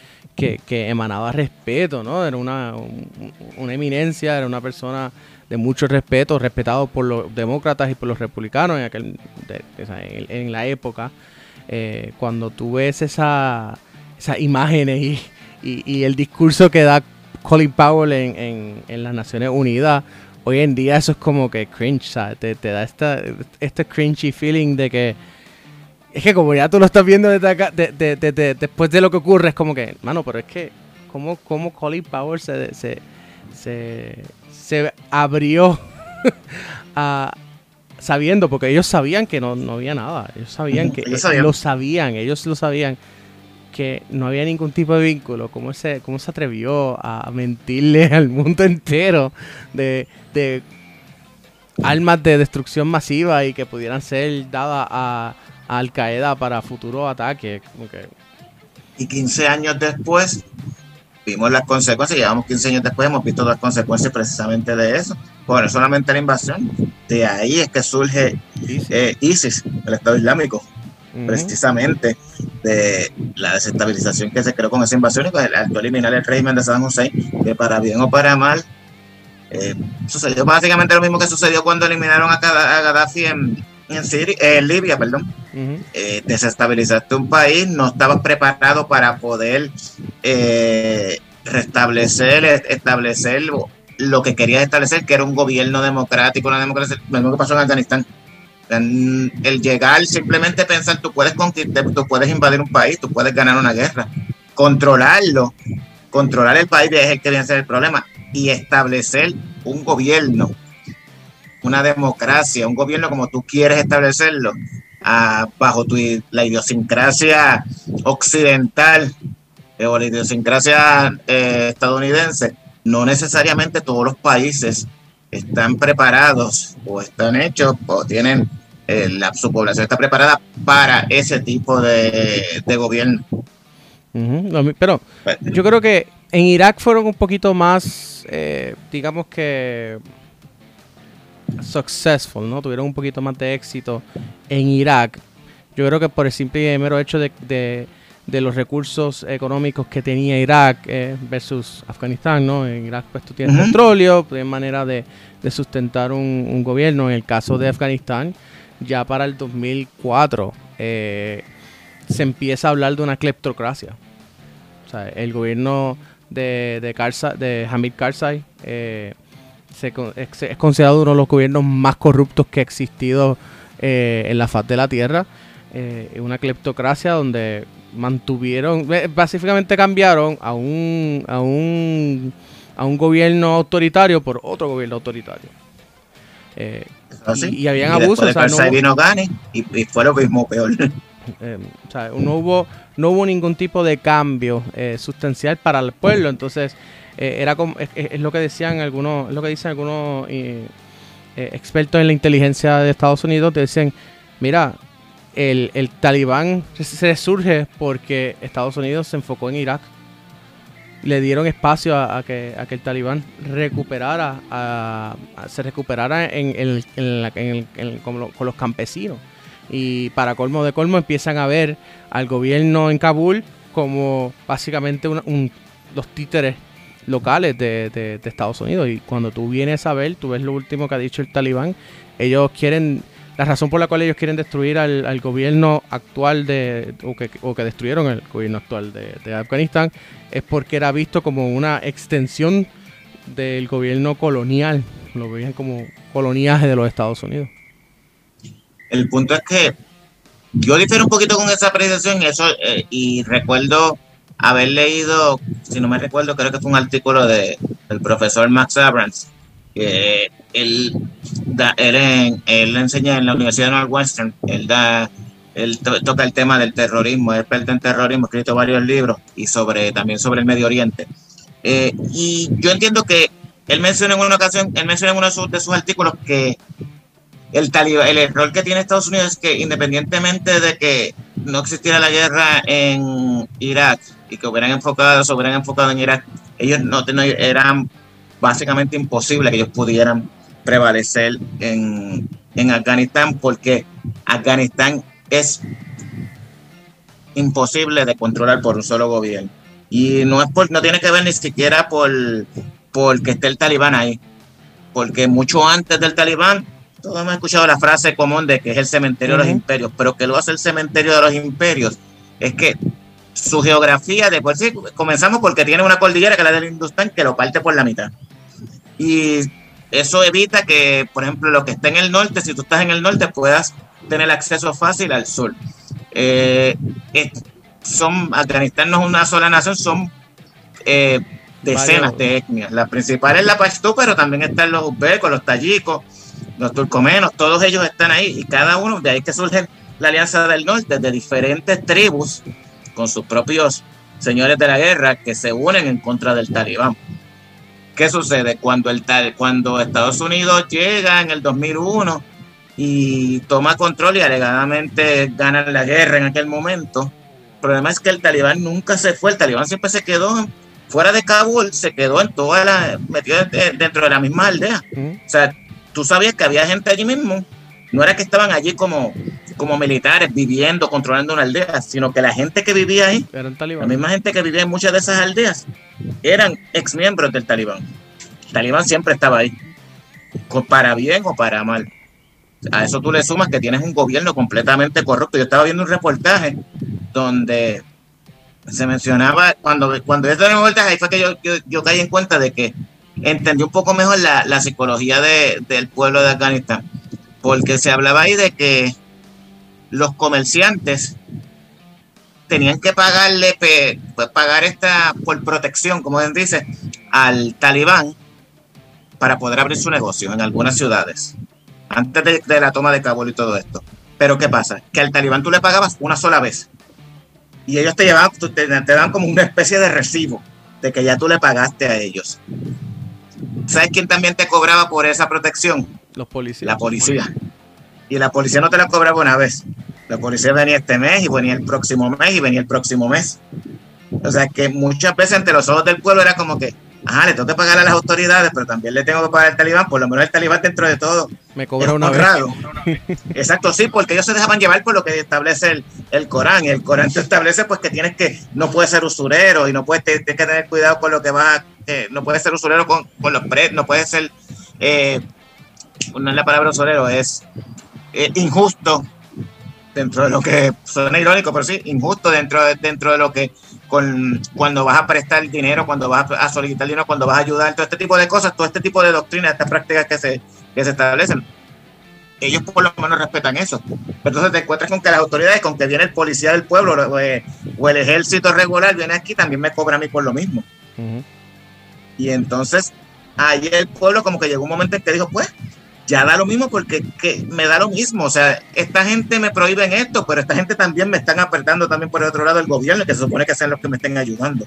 que, emanaba respeto, ¿no? Era una, una eminencia, era una persona de mucho respeto, respetado por los demócratas y por los republicanos en, aquel, en, la época. Eh, cuando tú ves esa, esas imágenes y, y, el discurso que da Colin Powell en, en, las Naciones Unidas, hoy en día eso es como que cringe, ¿sabes? Te, da esta, este cringy feeling de que. Es que como ya tú lo estás viendo desde acá, después de lo que ocurre, es como que, mano, pero es que, ¿cómo, cómo Colin Powell se, se, se, abrió a, sabiendo, porque ellos sabían que no, no había nada, ellos sabían que ellos lo sabían, ellos lo sabían que no había ningún tipo de vínculo, cómo se, cómo se atrevió a mentirle al mundo entero de, de armas de destrucción masiva y que pudieran ser dadas a, Al Qaeda para futuro ataques. Y 15 años después vimos las consecuencias, llevamos 15 años después, hemos visto las consecuencias precisamente de eso. Bueno, solamente la invasión, de ahí es que surge ISIS, eh, el Estado Islámico, precisamente de la desestabilización que se creó con esa invasión y con el acto eliminar el régimen de Saddam Hussein, que para bien o para mal eh, sucedió básicamente lo mismo que sucedió cuando eliminaron a, Gaddafi en, en, Libia, perdón. Eh, desestabilizaste un país, no estabas preparado para poder eh, restablecer, establecer lo que querías establecer, que era un gobierno democrático, una democracia, lo mismo que pasó en Afganistán. El llegar, simplemente pensar, tú puedes conquistar, tú puedes invadir un país, tú puedes ganar una guerra, controlarlo, controlar el país es el que viene a ser el problema y establecer un gobierno, una democracia, un gobierno como tú quieres establecerlo, ah, bajo tu, la idiosincrasia occidental eh, o la idiosincrasia eh, estadounidense, no necesariamente todos los países están preparados o están hechos o tienen eh, la, su población está preparada para ese tipo de, gobierno. pero pues, yo creo que en Irak fueron un poquito más, digamos que successful, ¿no? Tuvieron un poquito más de éxito en Irak. Yo creo que por el simple y mero hecho de, los recursos económicos que tenía Irak eh, versus Afganistán, ¿no? En Irak pues tú tienes petróleo, tienes manera de, sustentar un, gobierno. En el caso de Afganistán, ya para el 2004 eh, se empieza a hablar de una cleptocracia. O sea, el gobierno de, de, de Hamid Karzai. Eh, es, considerado uno de los gobiernos más corruptos que ha existido eh, en la faz de la tierra. Eh, una cleptocracia donde mantuvieron, básicamente cambiaron a un, a un, a un gobierno autoritario por otro gobierno autoritario. y, habían abusos. O vino Gani y, y, fue lo mismo peor. o sea, no hubo no hubo ningún tipo de cambio eh, sustancial para el pueblo. Entonces, eh, era como, es, lo que decían algunos, lo que dicen algunos eh, expertos en la inteligencia de Estados Unidos, te dicen, mira, el, el talibán se surge porque Estados Unidos se enfocó en Irak le dieron espacio a, que, a que, el talibán recuperara, se recuperara en, en, con, los campesinos. Y para colmo de colmo empiezan a ver al gobierno en Kabul como básicamente los títeres locales de, Estados Unidos. Y cuando tú vienes a ver, tú ves lo último que ha dicho el talibán, ellos quieren la razón por la cual ellos quieren destruir al, gobierno actual de, o que, o que, destruyeron el gobierno actual de, Afganistán, es porque era visto como una extensión del gobierno colonial, lo veían como coloniaje de los Estados Unidos. El punto es que yo difiero un poquito con esa apreciación eso, eh, y recuerdo haber leído, si no me recuerdo, creo que fue un artículo de, del profesor Max Abrams, que él, da, él, él, enseña en la Universidad de Northwestern, él da él toca el tema del terrorismo, es experto en terrorismo, ha escrito varios libros y sobre también sobre el Medio Oriente. Eh, y yo entiendo que él menciona en una ocasión, él menciona en uno de sus, artículos que el talibán, el error que tiene Estados Unidos es que independientemente de que no existiera la guerra en Irak y que hubieran enfocado, se hubieran enfocado en Irak, ellos no, no eran básicamente imposible que ellos pudieran prevalecer en, Afganistán porque Afganistán es imposible de controlar por un solo gobierno. Y no, es por, no tiene que ver ni siquiera por, que esté el talibán ahí, porque mucho antes del talibán, todos hemos escuchado la frase común de que es el cementerio de los imperios, pero que lo hace el cementerio de los imperios es que su geografía, de por sí, comenzamos porque tiene una cordillera que es la del Hindustán que lo parte por la mitad. Y eso evita que, por ejemplo, lo que está en el norte, si tú estás en el norte, puedas tener acceso fácil al sur. Eh, son, Afganistán no es una sola nación, son eh, decenas de etnias. La principal es la Pashtun, pero también están los uzbecos, los tayikos, los turcomenos, todos ellos están ahí y cada uno, de ahí que surge la Alianza del Norte, de diferentes tribus con sus propios señores de la guerra que se unen en contra del talibán. ¿Qué sucede? Cuando, el, cuando Estados Unidos llega en el 2001 y toma control y alegadamente gana la guerra en aquel momento, el problema es que el talibán nunca se fue, el talibán siempre se quedó fuera de Kabul, se quedó en toda la, metido dentro de la misma aldea. O sea, tú sabías que había gente allí mismo, no era que estaban allí como, como militares viviendo, controlando una aldea, sino que la gente que vivía ahí, la misma gente que vivía en muchas de esas aldeas, eran ex miembros del talibán. El talibán siempre estaba ahí, para bien o para mal. A eso tú le sumas que tienes un gobierno completamente corrupto. Yo estaba viendo un reportaje donde se mencionaba, cuando, cuando yo estaba en ahí fue que yo, yo, caí en cuenta de que entendí un poco mejor la, la psicología de, del pueblo de Afganistán porque se hablaba ahí de que los comerciantes tenían que pagarle, pues pagar esta por protección, como dice, al talibán para poder abrir su negocio en algunas ciudades, antes de, la toma de Kabul y todo esto. Pero ¿qué pasa? Que al talibán tú le pagabas una sola vez y ellos te llevaban, te, te dan como una especie de recibo de que ya tú le pagaste a ellos. ¿Sabes quién también te cobraba por esa protección? Los policías. La policía. Y la policía no te la cobraba una vez. La policía venía este mes y venía el próximo mes y venía el próximo mes. O sea que muchas veces ante los ojos del pueblo era como que, ajá, le tengo que pagar a las autoridades, pero también le tengo que pagar al talibán, por lo menos el talibán dentro de todo. Me cobra una vez. Exacto, sí, porque ellos se dejaban llevar por lo que establece el, el Corán. Y el Corán te establece pues que tienes que, no puedes ser usurero y no puedes, tienes que tener cuidado con lo que va, eh, no puedes ser usurero con, con los precios, no puedes ser eh, no es la palabra usurero, es injusto dentro de lo que suena irónico, pero sí, injusto dentro de, dentro de lo que con, cuando vas a prestar dinero, cuando vas a solicitar dinero, cuando vas a ayudar, todo este tipo de cosas, todo este tipo de doctrinas, estas prácticas que se, que se establecen. Ellos por lo menos respetan eso. Pero entonces te encuentras con que las autoridades, con que viene el policía del pueblo o, eh, el ejército regular, viene aquí, también me cobra a mí por lo mismo. Y entonces, ahí el pueblo como que llegó un momento en que dijo, pues, ya da lo mismo porque que me da lo mismo. O sea, esta gente me prohíbe en esto, pero esta gente también me están apretando también por el otro lado del gobierno, que se supone que sean los que me estén ayudando.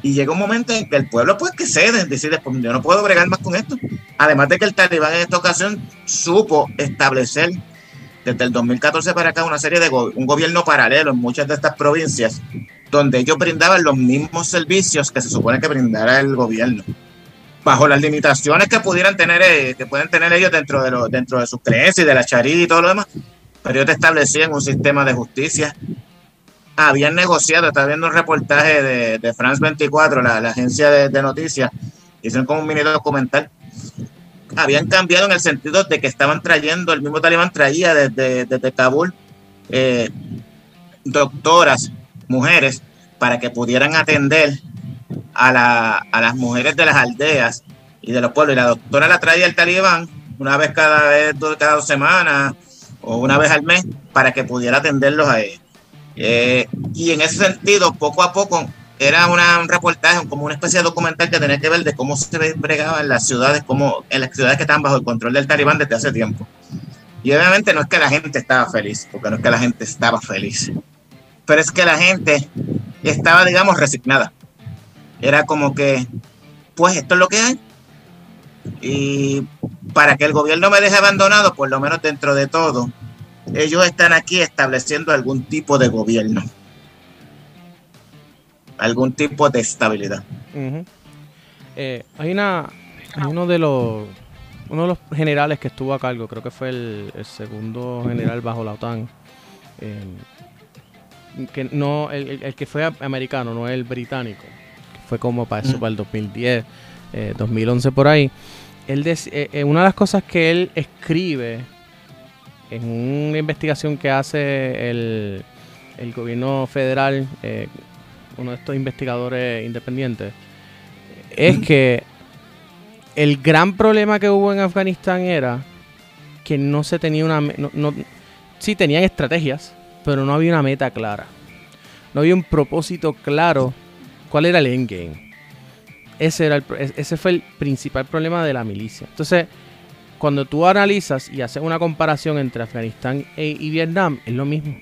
Y llega un momento en que el pueblo pues que cede, decide, pues yo no puedo bregar más con esto. Además de que el talibán en esta ocasión supo establecer desde el 2014 para acá una serie de un gobierno paralelo en muchas de estas provincias donde ellos brindaban los mismos servicios que se supone que brindara el gobierno bajo las limitaciones que pudieran tener eh, que pueden tener ellos dentro de lo, dentro de sus creencias y de la charí y todo lo demás. Pero ellos establecían un sistema de justicia. Habían negociado estaba viendo un reportaje de, de France 24 la, agencia de, noticias hicieron como un mini documental. Habían cambiado en el sentido de que estaban trayendo, el mismo talibán traía desde, desde Kabul eh, doctoras, mujeres, para que pudieran atender a, la, a las mujeres de las aldeas y de los pueblos. Y la doctora la traía el talibán una vez cada vez, cada dos semanas o una vez al mes para que pudiera atenderlos a ellos. Eh, y en ese sentido, poco a poco era un reportaje, como una especie de documental que tenía que ver de cómo se bregaba en las ciudades, como en las ciudades que estaban bajo el control del talibán desde hace tiempo. Y obviamente no es que la gente estaba feliz, porque no es que la gente estaba feliz, pero es que la gente estaba, digamos, resignada. Era como que, pues esto es lo que hay. Y para que el gobierno me deje abandonado, por lo menos dentro de todo, ellos están aquí estableciendo algún tipo de gobierno algún tipo de estabilidad. Eh, hay una uno de los uno de los generales que estuvo a cargo, creo que fue el, segundo general bajo la OTAN, em, que no el, que fue americano, no el británico, fue como para eso, para el 2010, 2011 eh, por ahí. Él eh, una de las cosas que él escribe en una investigación que hace el, el gobierno federal uno de estos investigadores independientes, es que el gran problema que hubo en Afganistán era que no se tenía una... No, sí tenían estrategias, pero no había una meta clara. No había un propósito claro cuál era el endgame. Ese, era ese fue el principal problema de la milicia. Entonces, cuando tú analizas y haces una comparación entre Afganistán e, y Vietnam, es lo mismo.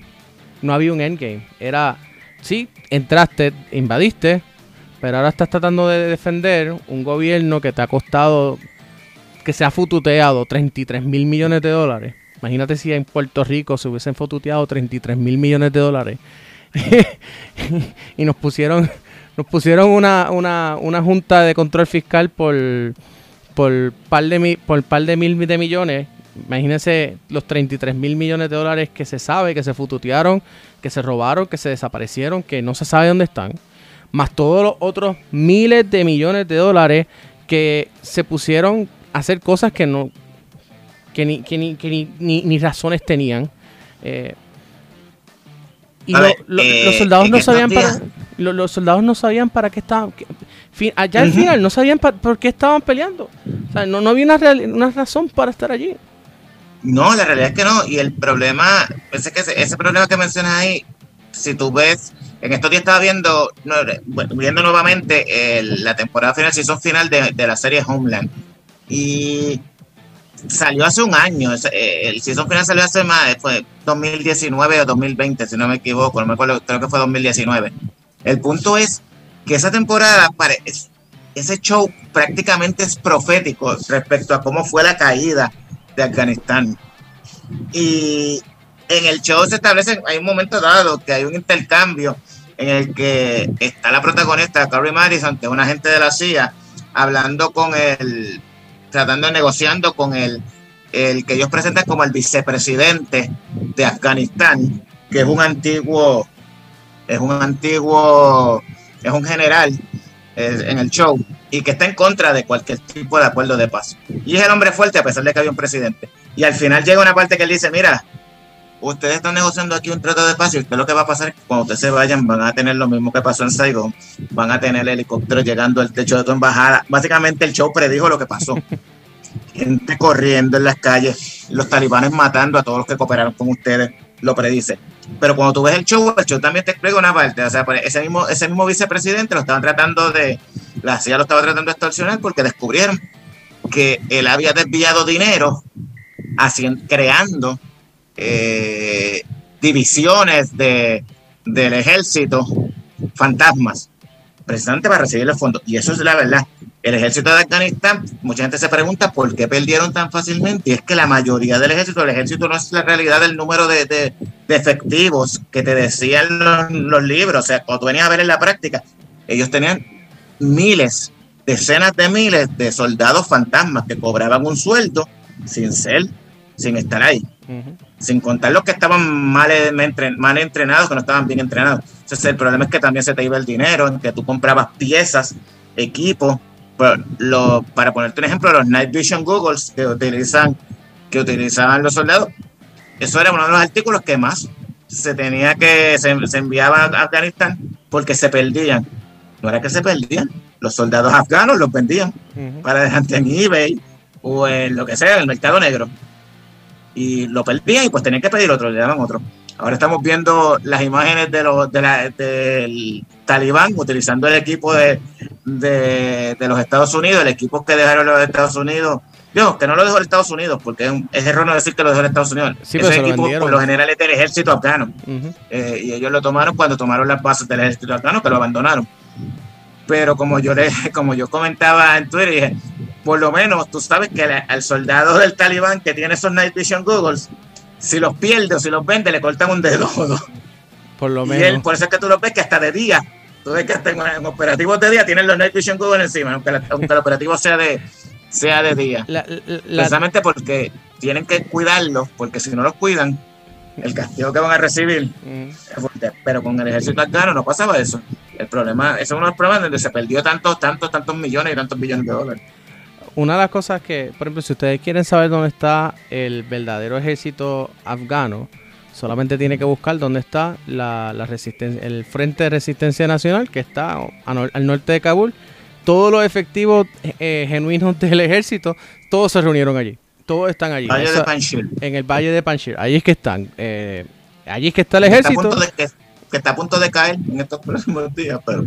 No había un endgame. Era sí, entraste, invadiste, pero ahora estás tratando de defender un gobierno que te ha costado, que se ha fututeado 33 mil millones de dólares. Imagínate si en Puerto Rico se hubiesen fututeado 33 mil millones de dólares. y nos pusieron nos pusieron una, una, una junta de control fiscal por por par de por par de mil de millones Imagínense los 33 mil millones de dólares que se sabe que se fututearon, que se robaron, que se desaparecieron, que no se sabe dónde están, más todos los otros miles de millones de dólares que se pusieron a hacer cosas que no que ni, que ni, razones tenían. Eh, y eh, los soldados no sabían para los, soldados no sabían para qué estaban allá al final no sabían por qué estaban peleando o sea, no, no había una, una razón para estar allí no, la realidad es que no. Y el problema, es que ese, problema que mencionas ahí, si tú ves, en estos días estaba viendo, viendo nuevamente la temporada final, season final de, la serie Homeland. Y salió hace un año. Eh, el season final salió hace más, fue 2019 o 2020, si no me equivoco, no me acuerdo, creo que fue 2019. El punto es que esa temporada, ese show prácticamente es profético respecto a cómo fue la caída de Afganistán. Y en el show se establece, hay un momento dado que hay un intercambio en el que está la protagonista, Carrie Madison, que es una agente de la CIA, hablando con el, tratando de negociando con el, el que ellos presentan como el vicepresidente de Afganistán, que es un antiguo, es un antiguo, es un general en el show y que está en contra de cualquier tipo de acuerdo de paz. Y es el hombre fuerte a pesar de que había un presidente. Y al final llega una parte que él dice, mira, ustedes están negociando aquí un trato de paz y usted lo que va a pasar cuando ustedes se vayan van a tener lo mismo que pasó en Saigon, van a tener helicópteros llegando al techo de tu embajada. Básicamente el show predijo lo que pasó. Gente corriendo en las calles, los talibanes matando a todos los que cooperaron con ustedes, lo predice. Pero cuando tú ves el show, el show también te explica una parte. O sea, pues, ese mismo, ese mismo vicepresidente lo estaban tratando de, la CIA lo estaba tratando de extorsionar porque descubrieron que él había desviado dinero haciendo, creando eh, divisiones de, del ejército fantasmas, precisamente para recibir los fondos. Y eso es la verdad. El ejército de Afganistán, mucha gente se pregunta por qué perdieron tan fácilmente, y es que la mayoría del ejército, el ejército no es la realidad del número de, efectivos que te decían los, libros, o sea, cuando tú venías a ver en la práctica, ellos tenían miles, decenas de miles de soldados fantasmas que cobraban un sueldo sin ser, sin estar ahí, sin contar los que estaban mal, mal entrenados, que no estaban bien entrenados. Entonces el problema es que también se te iba el dinero, que tú comprabas piezas, equipos, lo, para ponerte un ejemplo, los Night Vision Googles que utilizan, que utilizaban los soldados, eso era uno de los artículos que más se tenía que, se, enviaba a Afganistán porque se perdían. No era que se perdían, los soldados afganos los vendían para dejarte en eBay o en lo que sea, en el mercado negro. Y lo perdían y pues tenían que pedir otro, le daban otro. Ahora estamos viendo las imágenes de los, de la, del talibán utilizando el equipo de, de, los Estados Unidos, el equipo que dejaron los Estados Unidos. Yo, que no lo dejó los Estados Unidos, porque es, erróneo decir que lo dejó los Estados Unidos. Ese equipo, por lo general, es del ejército afgano. Eh, y ellos lo tomaron cuando tomaron las bases del ejército afgano, que lo abandonaron. Pero como yo, le, como yo comentaba en Twitter, dije, por lo menos tú sabes que al soldado del talibán que tiene esos Night Vision Googles, si los pierde o si los vende, le cortan un dedo. Por lo menos. Y él, por eso es que tú lo ves que hasta de día, tú ves que hasta en, operativos de día tienen los Night Vision Google encima, aunque, el operativo sea de, sea de día. Precisamente porque tienen que cuidarlos, porque si no los cuidan, el castigo que van a recibir mm. es fuerte. Pero con el ejército afgano no pasaba eso. El problema, ese es uno de los problemas donde se perdió tantos, tantos, tantos millones y tantos billones de dólares una de las cosas que, por ejemplo, si ustedes quieren saber dónde está el verdadero ejército afgano, solamente tiene que buscar dónde está la, resistencia, el Frente de Resistencia Nacional, que está al norte de Kabul. Todos los efectivos eh, genuinos del ejército, todos se reunieron allí. Todos están allí. Valle de Panjshir. En el Valle de Panjshir. Allí es que están. Eh, allí es que está el ejército. que está a punto de caer en estos próximos días, pero...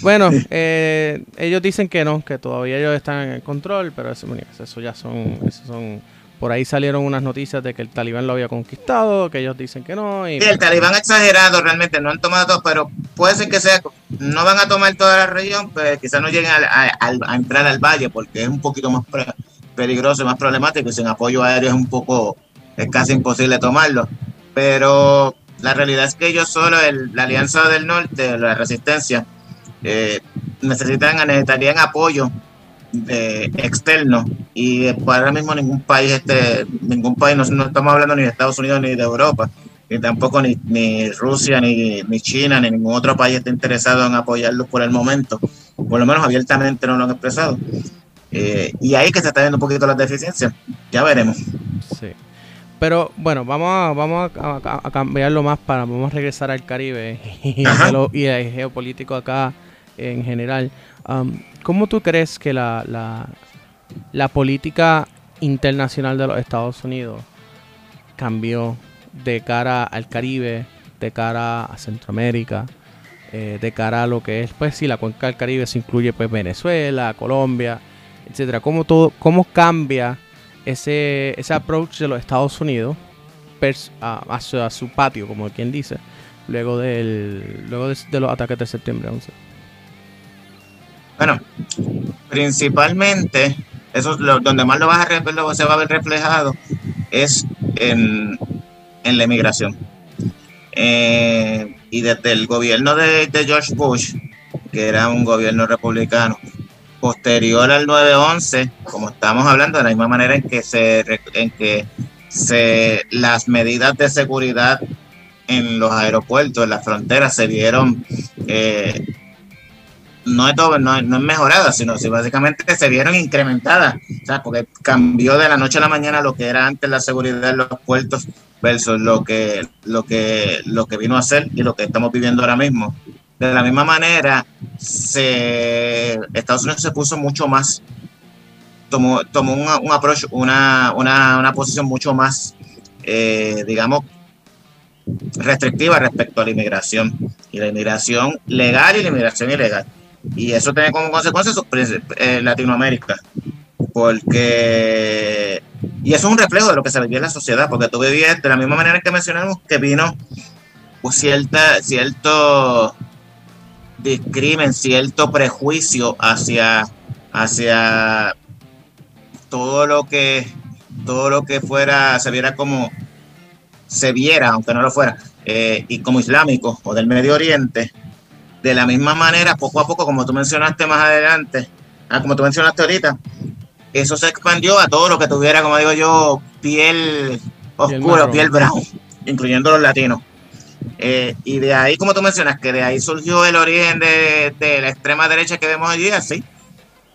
Bueno, eh, ellos dicen que no, que todavía ellos están en control, pero eso, eso ya son, son... Por ahí salieron unas noticias de que el talibán lo había conquistado, que ellos dicen que no. Y... Sí, el talibán exagerado realmente, no han tomado todo, pero puede ser que sea, no van a tomar toda la región, pero quizás no lleguen a, entrar al valle porque es un poquito más peligroso más problemático y sin apoyo aéreo es un poco, es casi imposible tomarlo. Pero la realidad es que ellos solo, la Alianza del Norte, la Resistencia, eh, necesitan, necesitarían apoyo eh, externo y ahora mismo ningún país, este, ningún país, no, estamos hablando ni de Estados Unidos ni de Europa, ni tampoco ni, ni Rusia, ni, ni, China, ni ningún otro país está interesado en apoyarlos por el momento, por lo menos abiertamente no lo han expresado. Eh, y ahí que se está viendo un poquito las deficiencias, ya veremos. Sí. Pero bueno, vamos a, vamos a, cambiarlo más para, vamos a regresar al Caribe y, y al geopolítico acá en general. Um, ¿Cómo tú crees que la, la, política internacional de los Estados Unidos cambió de cara al Caribe, de cara a Centroamérica, eh, de cara a lo que es, pues sí, la cuenca del Caribe se incluye pues Venezuela, Colombia, etcétera. ¿Cómo todo, cómo cambia ese, ese approach de los Estados Unidos hacia su patio, como quien dice, luego del, luego de, de los ataques de septiembre 11? Bueno, principalmente, eso lo, donde más lo, vas a, se va a ver reflejado es en, la inmigración. Eh, y desde el gobierno de, George Bush, que era un gobierno republicano, posterior al 9-11, como estamos hablando, de la misma manera en que se en que se las medidas de seguridad en los aeropuertos, en las fronteras, se vieron eh, no es, todo, no, no es mejorada, sino si básicamente se vieron incrementadas, porque cambió de la noche a la mañana lo que era antes la seguridad en los puertos versus lo que, lo que, lo que vino a ser y lo que estamos viviendo ahora mismo. De la misma manera, se, Estados Unidos se puso mucho más, tomó, tomó un, un approach, una, una, una, posición mucho más, eh, digamos, restrictiva respecto a la inmigración y la inmigración legal y la inmigración ilegal. Y eso tiene como consecuencia eh, Latinoamérica. Porque. Y eso es un reflejo de lo que se vivía en la sociedad, porque tú vivías de la misma manera que mencionamos que vino cierta, cierto discrimen, cierto prejuicio hacia, hacia todo lo que todo lo que fuera se viera como se viera aunque no lo fuera eh, y como islámico o del Medio Oriente de la misma manera poco a poco como tú mencionaste más adelante ah, como tú mencionaste ahorita eso se expandió a todo lo que tuviera como digo yo piel oscura piel brown incluyendo los latinos eh, y de ahí, como tú mencionas, que de ahí surgió el origen de, la extrema derecha que vemos hoy día, sí.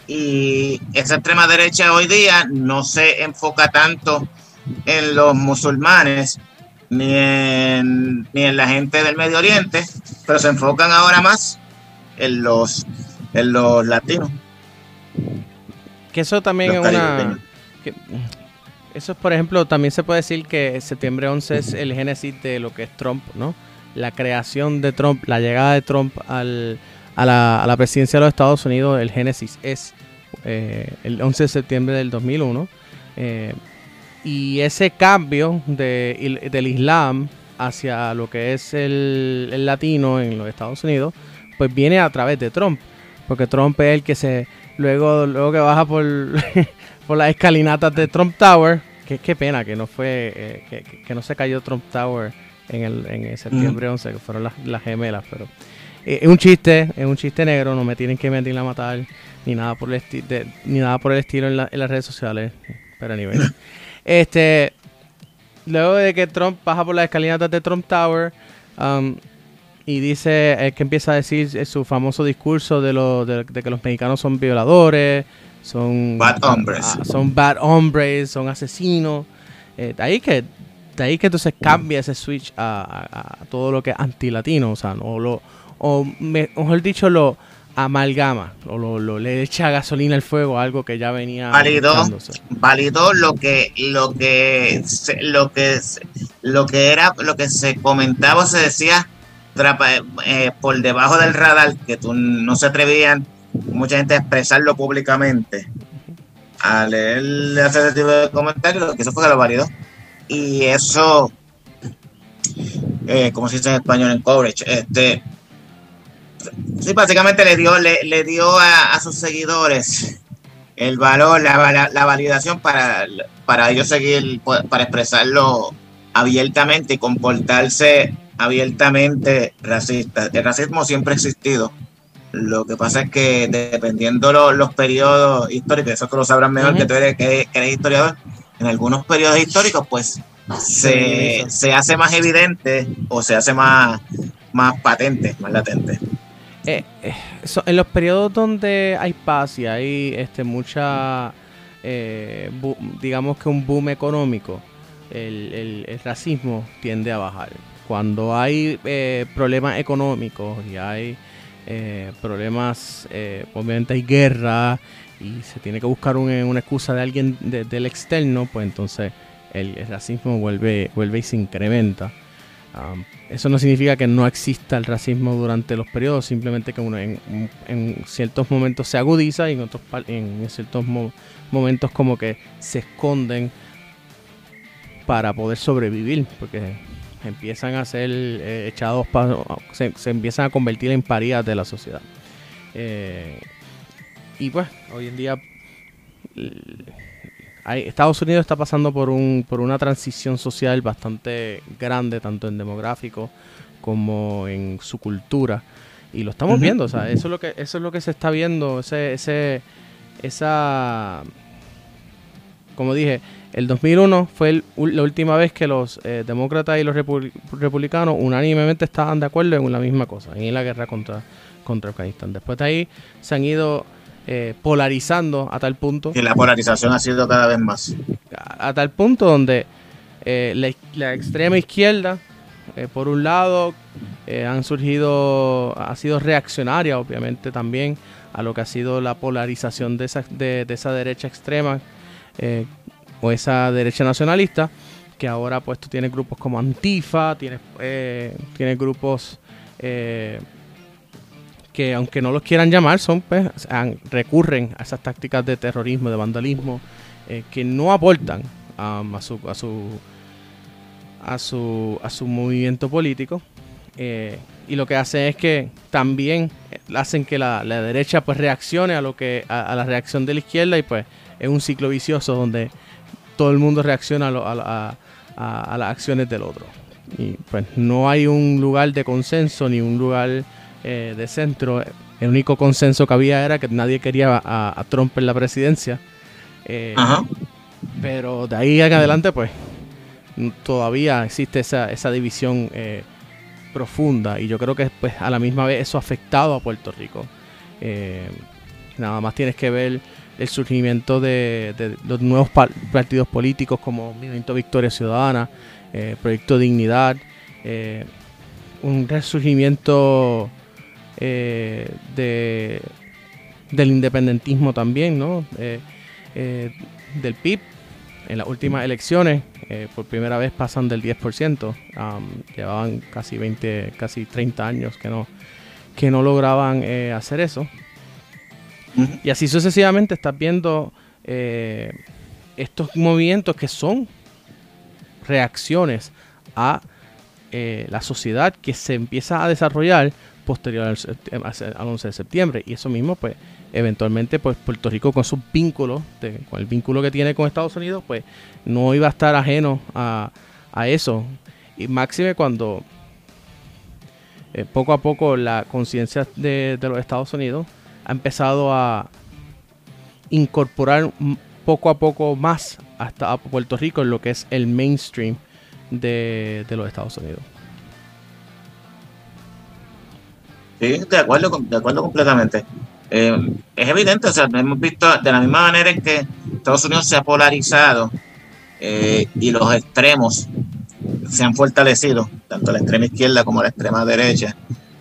Y esa extrema derecha hoy día no se enfoca tanto en los musulmanes ni en, ni en la gente del Medio Oriente, pero se enfocan ahora más en los, en los latinos. Que eso también es una... eso, por ejemplo, también se puede decir que septiembre 11 es el génesis de lo que es Trump, ¿no? la creación de Trump, la llegada de Trump al, a, la, a, la, presidencia de los Estados Unidos, el génesis es eh, el 11 de septiembre del 2001. Eh, y ese cambio de, del Islam hacia lo que es el, el, latino en los Estados Unidos, pues viene a través de Trump. Porque Trump es el que se. Luego, luego que baja por, por las escalinatas de Trump Tower. Que qué pena que no fue. Eh, que, que, no se cayó Trump Tower en el, en septiembre 11, que fueron las, las gemelas, pero eh, es un chiste, es un chiste negro, no me tienen que mentir a matar, ni nada por el, ni nada por el estilo en, las redes sociales, pero a nivel. este, luego de que Trump baja por las escalinatas de Trump Tower, um, y dice es que empieza a decir su famoso discurso de, lo, de, que los mexicanos son violadores, son bad hombres, ah, son bad hombres, son asesinos. Eh, ahí que de ahí que entonces cambia ese switch a, todo lo que es antilatino, o sea, o, lo, o mejor dicho, lo amalgama, o lo, le echa gasolina al fuego, algo que ya venía. Validó, validó lo que, lo que, lo que, lo que era, lo que se comentaba, se decía eh, por debajo del radar, que tú, no se atrevían mucha gente a expresarlo públicamente. A leer ese tipo de comentarios, que eso fue que lo validó y eso, eh, como se dice en español en coverage, este, sí, básicamente le dio, le, dio a, sus seguidores el valor, la, la, validación para, para ellos seguir, para expresarlo abiertamente y comportarse abiertamente racista. El racismo siempre ha existido. Lo que pasa es que dependiendo los, los periodos históricos, eso que lo sabrán mejor que tú eres, que eres historiador, en algunos periodos históricos, pues se, se, hace más evidente o se hace más, más patente, más latente. Eh, eh, en los periodos donde hay paz y hay este mucha, eh, digamos que un boom económico, el, el, racismo tiende a bajar. Cuando hay problemas económicos y hay problemas, obviamente hay guerra y se tiene que buscar una excusa de alguien del externo, pues entonces el, racismo vuelve, vuelve y se incrementa. Um, eso no significa que no exista el racismo durante los periodos, simplemente que uno en, ciertos momentos se agudiza y en otros en ciertos momentos como que se esconden para poder sobrevivir, porque empiezan a ser eh, echados, se, se, empiezan a convertir en parías de la sociedad. Eh, y pues, hoy en día Estados Unidos está pasando por, un, por una transición social bastante grande, tanto en demográfico como en su cultura. Y lo estamos viendo, o sea, eso es lo que, eso es lo que se está viendo, ese, ese, esa, como dije, el 2001 fue la última vez que los eh, demócratas y los republicanos unánimemente estaban de acuerdo en la misma cosa, en la guerra contra, contra Afganistán. Después de ahí se han ido eh, polarizando a tal punto. Y la polarización ha sido cada vez más. A, tal punto donde eh, la, extrema izquierda, eh, por un lado, han surgido, ha sido reaccionaria, obviamente, también a lo que ha sido la polarización de esa, de, esa derecha extrema o esa derecha nacionalista, que ahora pues tú tienes grupos como Antifa, tienes, tienes grupos que aunque no los quieran llamar, son pues, recurren a esas tácticas de terrorismo, de vandalismo, eh, que no aportan um, a, su, a, su, a, su, a su movimiento político. Eh, y lo que hace es que también hacen que la, derecha pues reaccione a lo que a, la reacción de la izquierda y pues es un ciclo vicioso donde todo el mundo reacciona a, a las acciones del otro. Y pues no hay un lugar de consenso ni un lugar eh, de centro. El único consenso que había era que nadie quería a, Trump en la presidencia. Eh, pero de ahí en adelante, pues todavía existe esa, esa división eh, profunda y yo creo que pues a la misma vez eso ha afectado a Puerto Rico. nada más tienes que ver el surgimiento de, los nuevos partidos políticos como Movimiento Victoria Ciudadana, Proyecto Dignidad, un resurgimiento eh, de, del independentismo también, ¿no? Eh, eh, del PIB. En las últimas elecciones, por primera vez pasan del 10%. llevaban casi 20, casi 30 años que no, que no lograban hacer eso. Y así sucesivamente estás viendo estos movimientos que son reacciones a la sociedad que se empieza a desarrollar posterior al, 11 de septiembre. Y eso mismo, pues, eventualmente, pues Puerto Rico con sus vínculos, con el vínculo que tiene con Estados Unidos, pues no iba a estar ajeno a, eso. Y máxime cuando eh, poco a poco la conciencia de, los Estados Unidos ha empezado a incorporar poco a poco más hasta a Puerto Rico en lo que es el mainstream de los Estados Unidos. Sí, de acuerdo, de acuerdo completamente. Eh, es evidente, o sea, hemos visto de la misma manera en que Estados Unidos se ha polarizado eh, y los extremos se han fortalecido, tanto la extrema izquierda como la extrema derecha.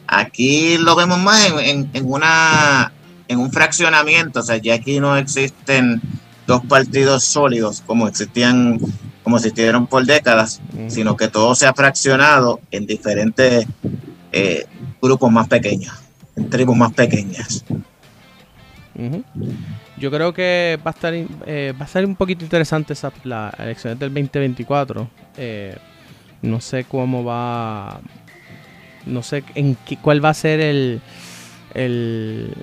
Aquí lo vemos más en, una en un fraccionamiento, o sea, ya aquí no existen dos partidos sólidos como existían como existieron por décadas, sino que todo se ha fraccionado en diferentes eh, grupos más pequeños, en tribus más pequeñas. Yo creo que va a estar eh, va a ser un poquito interesante esa, la elección del 2024. Eh, no sé cómo va, no sé en qué, cuál va a ser el, el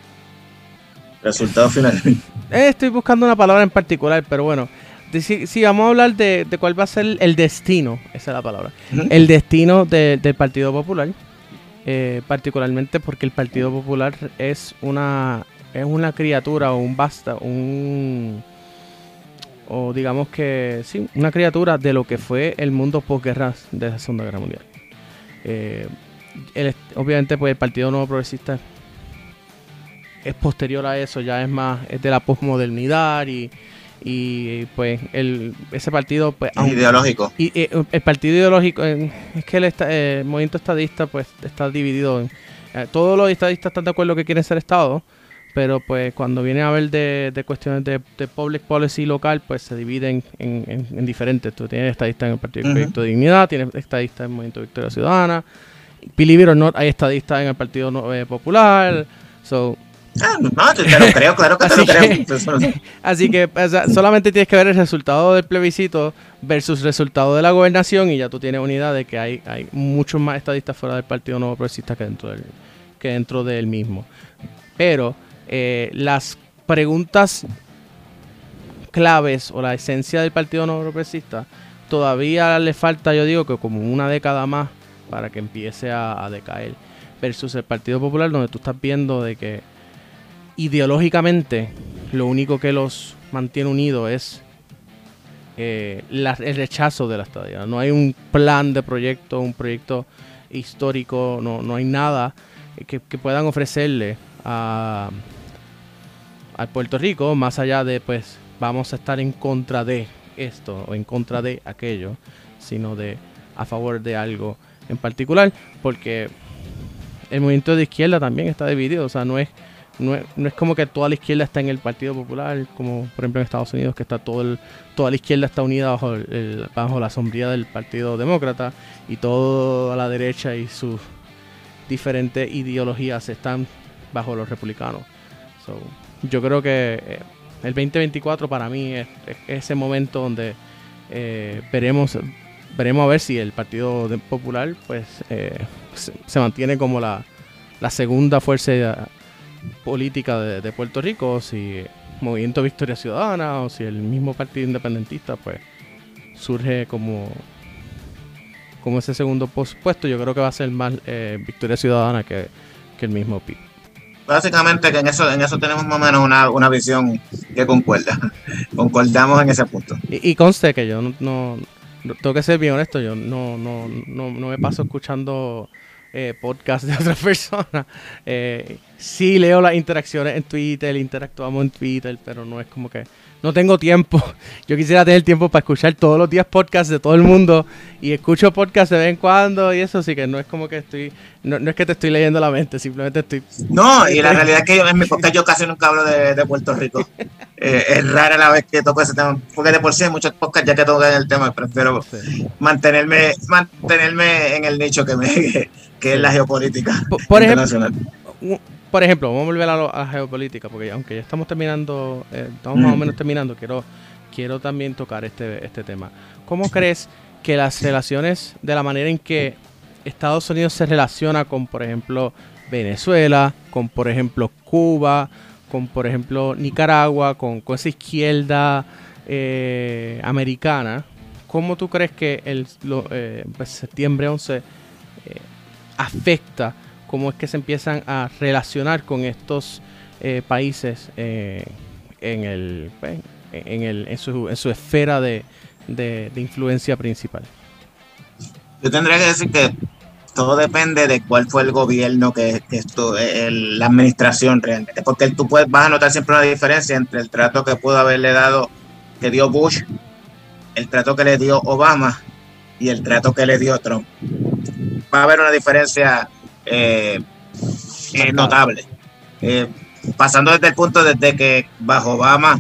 resultado final. Eh, estoy buscando una palabra en particular, pero bueno. Si, vamos a hablar de, cuál va a ser el destino, esa es la palabra, el destino del Partido Popular, eh, particularmente porque el Partido Popular es una es una criatura o un basta, un o digamos que sí, una criatura de lo que fue el mundo posguerra de la Segunda Guerra Mundial. Eh, obviamente pues el Partido Nuevo Progresista es posterior a eso, ya es más es de la posmodernidad y y pues el, ese partido pues ideológico. y, eh, el partido ideológico es que el, movimiento estadista pues está dividido en eh, todos los estadistas están de acuerdo que quieren ser estado pero pues cuando viene a ver de, cuestiones de, public policy local pues se dividen en, diferentes. Tú tienes estadistas en el partido Proyecto de Dignidad tienes estadistas en el movimiento Victoria Ciudadana believe it or not hay estadistas en el partido eh, popular so Ah, no, te, lo creo, claro que te lo creo. así que solamente tienes que ver el resultado del plebiscito versus el resultado de la gobernación y ya tú tienes unidad de que hay, hay muchos más estadistas fuera del Partido Nuevo Progresista que dentro del, que dentro del mismo. Pero eh, las preguntas claves o la esencia del Partido Nuevo Progresista todavía le falta, yo digo, que como una década más para que empiece a, a decaer versus el Partido Popular donde tú estás viendo de que ideológicamente lo único que los mantiene unidos es eh, el rechazo de la estadía. No hay un plan de proyecto, un proyecto histórico, no, no hay nada que, puedan ofrecerle a, Puerto Rico, más allá de pues vamos a estar en contra de esto o en contra de aquello, sino de a favor de algo en particular, porque el movimiento de izquierda también está dividido, o sea, no es no es, como que toda la izquierda está en el Partido Popular, como por ejemplo en Estados Unidos, que está todo el, toda la izquierda está unida bajo, bajo la sombría del Partido Demócrata y toda la derecha y sus diferentes ideologías están bajo los republicanos. yo creo que eh, el 2024 para mí es, ese momento donde eh, veremos veremos a ver si el Partido Popular pues eh, se mantiene como la la segunda fuerza política de, Puerto Rico, si Movimiento Victoria Ciudadana, o si el mismo Partido Independentista, pues surge como, como ese segundo puesto. Yo creo que va a ser más eh, Victoria Ciudadana que, el mismo PIB. Básicamente que en eso, en eso tenemos más o menos una, una visión que concuerda. Concordamos en ese punto. Y, conste que yo no, tengo que ser bien honesto, yo no, no, no, no me paso escuchando eh, podcast de otras personas. Eh, sí leo las interacciones en Twitter, interactuamos en Twitter, pero no es como que no tengo tiempo. Yo quisiera tener tiempo para escuchar todos los días podcasts de todo el mundo y escucho podcasts de vez en cuando y eso, así que no es como que estoy, no, es que te estoy leyendo la mente, simplemente estoy... No, y la realidad es que yo, en mi podcast yo casi nunca hablo de, de Puerto Rico. Eh, es rara la vez que toco ese tema, porque de por sí hay muchos podcasts ya que tocan el tema, prefiero mantenerme, mantenerme en el nicho que me que es la geopolítica por, internacional. Ejemplo, por ejemplo, vamos a volver a, la geopolítica, porque aunque ya estamos terminando, eh, estamos más o mm. menos terminando, quiero, quiero también tocar este, este tema. ¿Cómo crees que las relaciones, de la manera en que Estados Unidos se relaciona con, por ejemplo, Venezuela, con, por ejemplo, Cuba, con, por ejemplo, Nicaragua, con, esa izquierda eh, americana, ¿cómo tú crees que el eh, pues, septiembre 11 afecta cómo es que se empiezan a relacionar con estos eh, países eh, pues, en, su, esfera de, influencia principal. Yo tendría que decir que todo depende de cuál fue el gobierno que, que esto, la administración realmente, porque tú puedes, vas a notar siempre una diferencia entre el trato que pudo haberle dado, que dio Bush, el trato que le dio Obama y el trato que le dio Trump va a haber una diferencia eh, eh, notable. Eh, pasando desde el punto desde que bajo Obama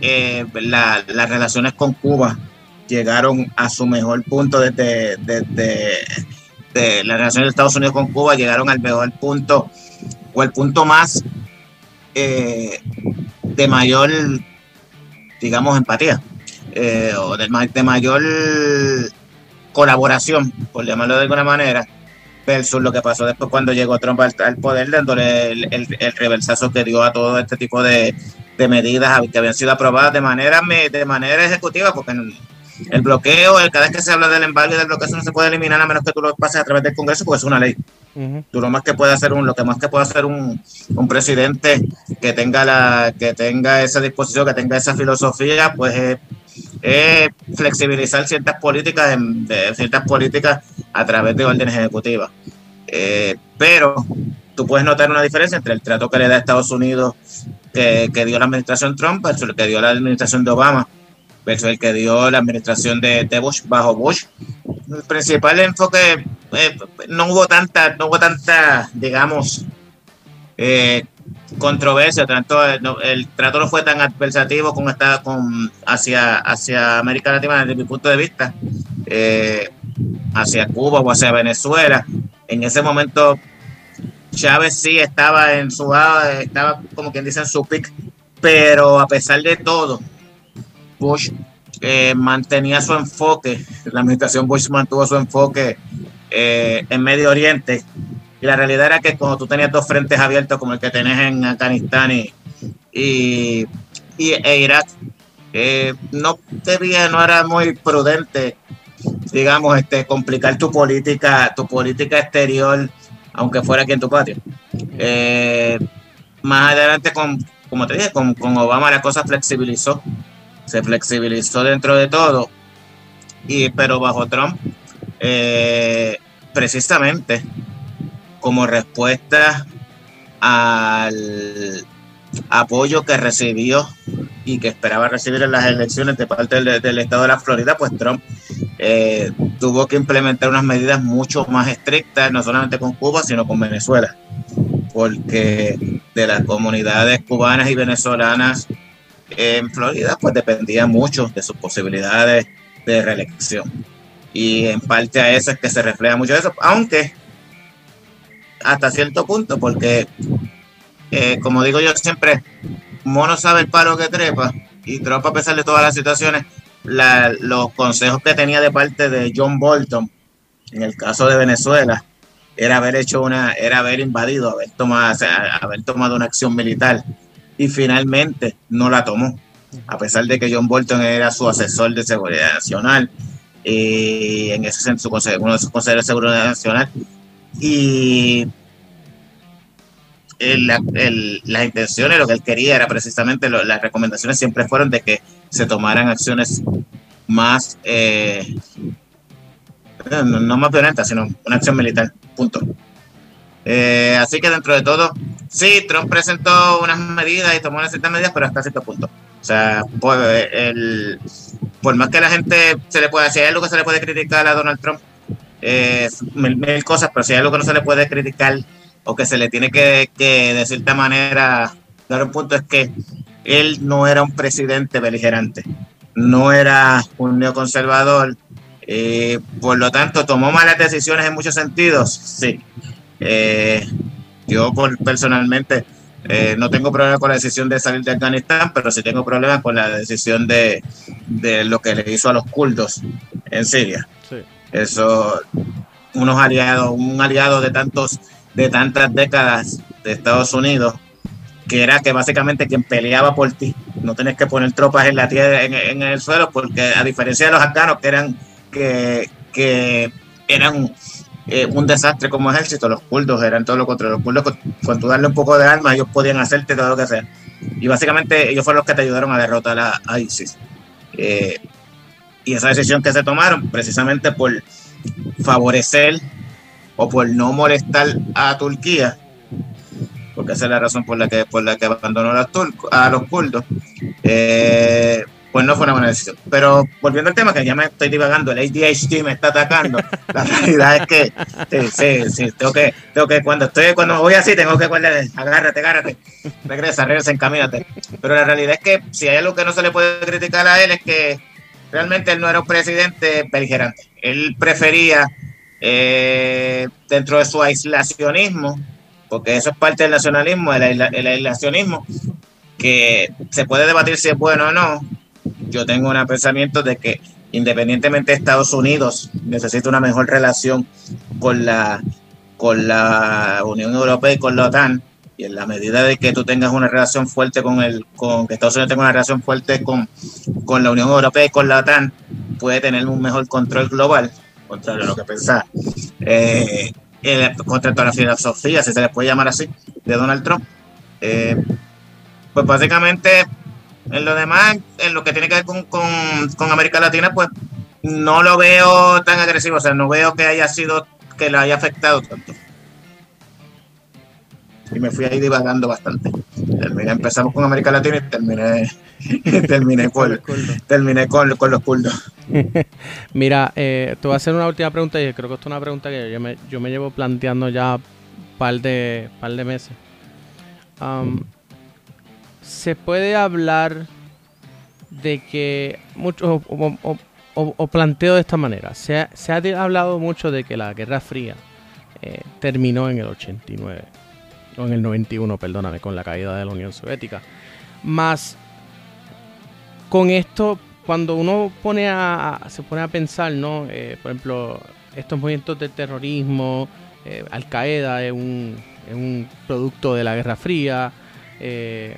las relaciones con Cuba llegaron a su mejor punto desde, desde las relaciones de Estados Unidos con Cuba llegaron al mejor punto o el punto más de mayor digamos empatía o de mayor colaboración, por llamarlo de alguna manera, versus lo que pasó después cuando llegó Trump al, poder, dándole el, el, reversazo que dio a todo este tipo de, medidas que habían sido aprobadas de manera, de manera ejecutiva, porque el bloqueo, el, cada vez que se habla del embargo y del bloqueo, eso no se puede eliminar a menos que tú lo pases a través del Congreso, porque es una ley. Tú lo más que puede hacer un, lo que más que puede hacer un, un, presidente que tenga la, que tenga esa disposición, que tenga esa filosofía, pues es es flexibilizar ciertas políticas, de ciertas políticas a través de órdenes ejecutivas. Eh, pero tú puedes notar una diferencia entre el trato que le da Estados Unidos, que, dio la administración Trump, versus el que dio la administración de Obama, versus el que dio la administración de, Bush bajo Bush. El principal enfoque, eh, no hubo tanta, no hubo tanta, digamos, eh, controversia, tanto el, trato no fue tan adversativo como está con hacia, hacia América Latina desde mi punto de vista, eh, hacia Cuba o hacia Venezuela. En ese momento Chávez sí estaba en su estaba como quien dice en su pick, pero a pesar de todo, Bush eh, mantenía su enfoque, la administración Bush mantuvo su enfoque eh, en Medio Oriente y la realidad era que cuando tú tenías dos frentes abiertos como el que tenés en Afganistán y, y, e Irak, eh, no debía, no era muy prudente, digamos, este, complicar tu política, tu política exterior, aunque fuera aquí en tu patio. Eh, más adelante, con, como te dije, con, con Obama la cosa flexibilizó, se flexibilizó dentro de todo, y, pero bajo Trump, eh, precisamente como respuesta al apoyo que recibió y que esperaba recibir en las elecciones de parte del, estado de la Florida, pues Trump eh, tuvo que implementar unas medidas mucho más estrictas, no solamente con Cuba, sino con Venezuela, porque de las comunidades cubanas y venezolanas en Florida, pues dependía mucho de sus posibilidades de reelección. Y en parte a eso es que se refleja mucho eso, aunque hasta cierto punto, porque, eh, como digo yo siempre, mono sabe el palo que trepa, y Trump, a pesar de todas las situaciones, los consejos que tenía de parte de John Bolton, en el caso de Venezuela, era haber hecho una, era haber invadido, haber tomado, haber tomado una acción militar y finalmente no la tomó, a pesar de que John Bolton era su asesor de seguridad nacional y en ese sentido uno de sus consejeros de seguridad nacional y las intenciones, lo que él quería era precisamente, las recomendaciones siempre fueron de que se tomaran acciones más, eh, no, más violentas, sino una acción militar, punto. Eh, así que dentro de todo, sí, Trump presentó unas medidas y tomó unas ciertas medidas, pero hasta cierto punto. O sea, por, el, por más que la gente se le pueda, si hay algo que se le puede criticar a Donald Trump, eh, mil, cosas, pero si hay algo que no se le puede criticar o que se le tiene que, de cierta manera dar un punto es que él no era un presidente beligerante, no era un neoconservador, eh, por lo tanto tomó malas decisiones en muchos sentidos, sí. Eh, yo personalmente no tengo problema con la decisión de salir de Afganistán, pero sí tengo problemas con la decisión de, de lo que le hizo a los kurdos en Siria. Eso, unos aliados, un aliado de tantos de tantas décadas de Estados Unidos, que era que básicamente quien peleaba por ti, no tenés que poner tropas en la tierra, en, el suelo, porque a diferencia de los afganos que eran que, que eran eh, un desastre como ejército, los kurdos eran todo lo contrario. Los kurdos, con, tu darle un poco de armas, ellos podían hacerte todo lo que sea. Y básicamente ellos fueron los que te ayudaron a derrotar a, ISIS. Eh, y esa decisión que se tomaron, precisamente por favorecer o por no molestar a Turquía, porque esa es la razón por la que, por la que abandonó a los, a los kurdos, eh, pues no fue una buena decisión. Pero volviendo al tema, que ya me estoy divagando, el ADHD me está atacando. La realidad es que sí, sí, sí, tengo que, tengo que cuando estoy, cuando voy así, tengo que guardar, agárrate, agárrate, regresa, regresa, encamínate. Pero la realidad es que si hay algo que no se le puede criticar a él es que realmente él no era un presidente beligerante. Él prefería eh, dentro de su aislacionismo, porque eso es parte del nacionalismo, el, aislacionismo, que se puede debatir si es bueno o no. Yo tengo un pensamiento de que independientemente de Estados Unidos necesita una mejor relación con la, con la Unión Europea y con la OTAN, y en la medida de que tú tengas una relación fuerte con el, con que Estados Unidos tenga una relación fuerte con, con la Unión Europea y con la OTAN, puede tener un mejor control global contrario a lo que pensaba. Eh, contra toda la filosofía, si se le puede llamar así, de Donald Trump. Eh, pues básicamente, en lo demás, en lo que tiene que ver con, con, América Latina, pues no lo veo tan agresivo, o sea, no veo que haya sido, que lo haya afectado tanto. Y me fui ahí divagando bastante. empezamos con América Latina y terminé terminé, con, terminé con, los kurdos. Mira, eh, te voy a hacer una última pregunta y creo que esto es una pregunta que yo me, yo me llevo planteando ya un par de, par de meses. ¿Se puede hablar de que, mucho, o, planteo de esta manera, se ha, se ha, hablado mucho de que la Guerra Fría eh, terminó en el 89, o en el 91, perdóname, con la caída de la Unión Soviética. Más con esto, cuando uno pone a, se pone a pensar, ¿no? Eh, por ejemplo, estos movimientos de terrorismo, eh, Al Qaeda es un, es un, producto de la Guerra Fría. Eh,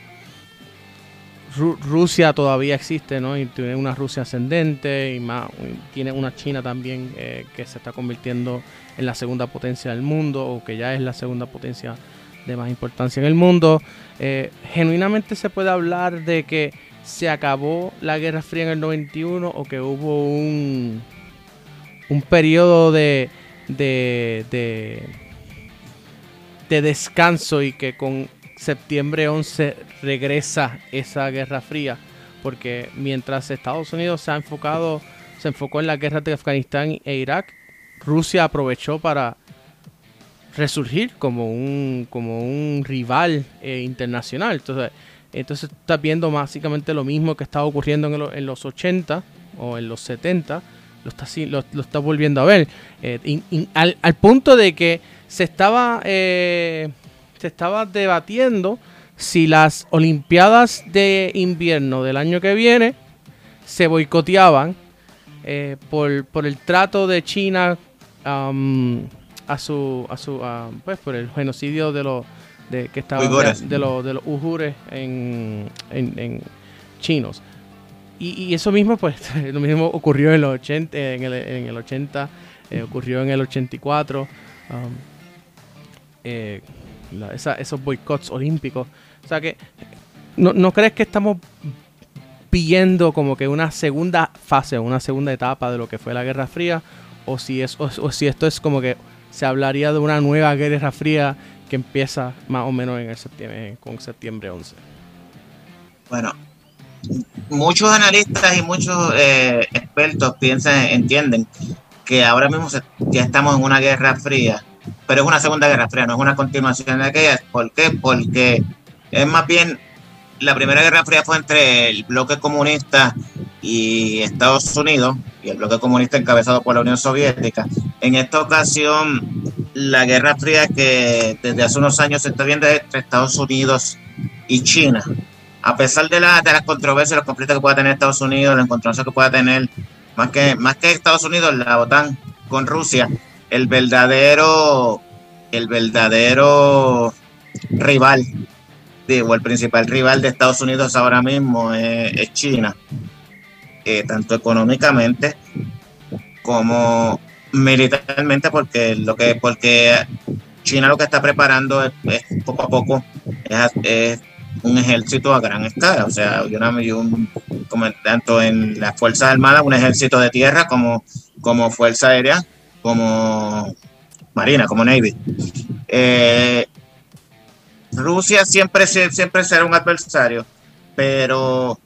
Rusia todavía existe, ¿no? Y tiene una Rusia ascendente y más, tiene una China también que se está convirtiendo en la segunda potencia del mundo o que ya es la segunda potencia de más importancia en el mundo. genuinamente se puede hablar de que se acabó la Guerra Fría en el 91 o que hubo un, un periodo de, de, de, descanso y que con septiembre 11 regresa esa Guerra Fría. Porque mientras Estados Unidos se ha enfocado, se enfocó en la guerra de Afganistán e Irak, Rusia aprovechó para resurgir como un, como un rival eh, internacional. Entonces, entonces estás viendo básicamente lo mismo que estaba ocurriendo en, los 80 o en los 70, lo estás, lo, lo volviendo a ver. Eh, al, punto de que se estaba, eh, se estaba debatiendo si las Olimpiadas de invierno del año que viene se boicoteaban eh, por, el trato de China a su, a su pues por el genocidio de los de que estaban de, los de los ujures en, en, chinos. Y, eso mismo, pues, lo mismo ocurrió en los 80, en el, en el 80, eh, ocurrió en el 84. Um, eh, esos boicots olímpicos. O sea que, ¿no, ¿no crees que estamos viendo como que una segunda fase, una segunda etapa de lo que fue la Guerra Fría? O si, es, o si esto es como que se hablaría de una nueva Guerra Fría que empieza más o menos en el septiembre, con septiembre 11. Bueno, muchos analistas y muchos eh, expertos piensan, entienden que ahora mismo ya estamos en una guerra fría, pero es una segunda guerra fría, no es una continuación de aquella. ¿Por qué? Porque es más bien la primera guerra fría fue entre el bloque comunista y Estados Unidos, y el bloque comunista encabezado por la Unión Soviética. En esta ocasión, la guerra fría que desde hace unos años se está viendo entre Estados Unidos y China. A pesar de, la, de las controversias, los conflictos que pueda tener Estados Unidos, los encontronazos que pueda tener, más que, más que Estados Unidos, la OTAN con Rusia, el verdadero, el verdadero rival o el principal rival de Estados Unidos ahora mismo es, China, eh, tanto económicamente como militarmente, porque lo que porque China lo que está preparando es, poco a poco es, un ejército a gran escala, o sea, yo, un, como tanto en las fuerzas armadas, un ejército de tierra como como fuerza aérea, como marina, como navy. Eh, Rusia siempre, siempre será un adversario, pero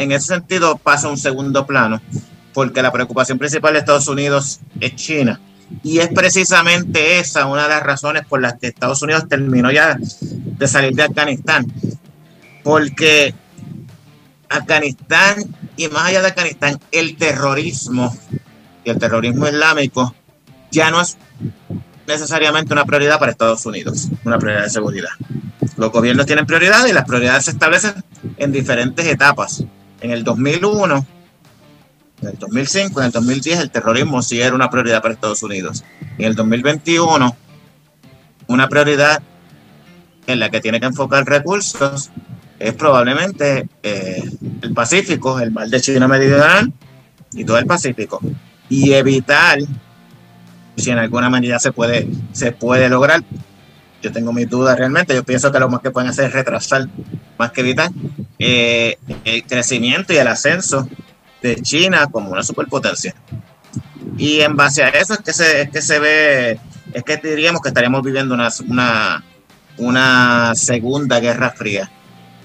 en ese sentido pasa a un segundo plano, porque la preocupación principal de Estados Unidos es China. Y es precisamente esa una de las razones por las que Estados Unidos terminó ya de salir de Afganistán. Porque Afganistán y más allá de Afganistán, el terrorismo y el terrorismo islámico ya no es necesariamente una prioridad para Estados Unidos, una prioridad de seguridad. Los gobiernos tienen prioridades y las prioridades se establecen en diferentes etapas. En el 2001, en el 2005, en el 2010 el terrorismo sí era una prioridad para Estados Unidos. En el 2021, una prioridad en la que tiene que enfocar recursos es probablemente eh, el Pacífico, el mar de China Meridional y todo el Pacífico. Y evitar si en alguna manera se puede, se puede lograr. Yo tengo mis dudas realmente. Yo pienso que lo más que pueden hacer es retrasar, más que evitar, eh, el crecimiento y el ascenso de China como una superpotencia. Y en base a eso es que se, es que se ve, es que diríamos que estaríamos viviendo una, una, una segunda guerra fría,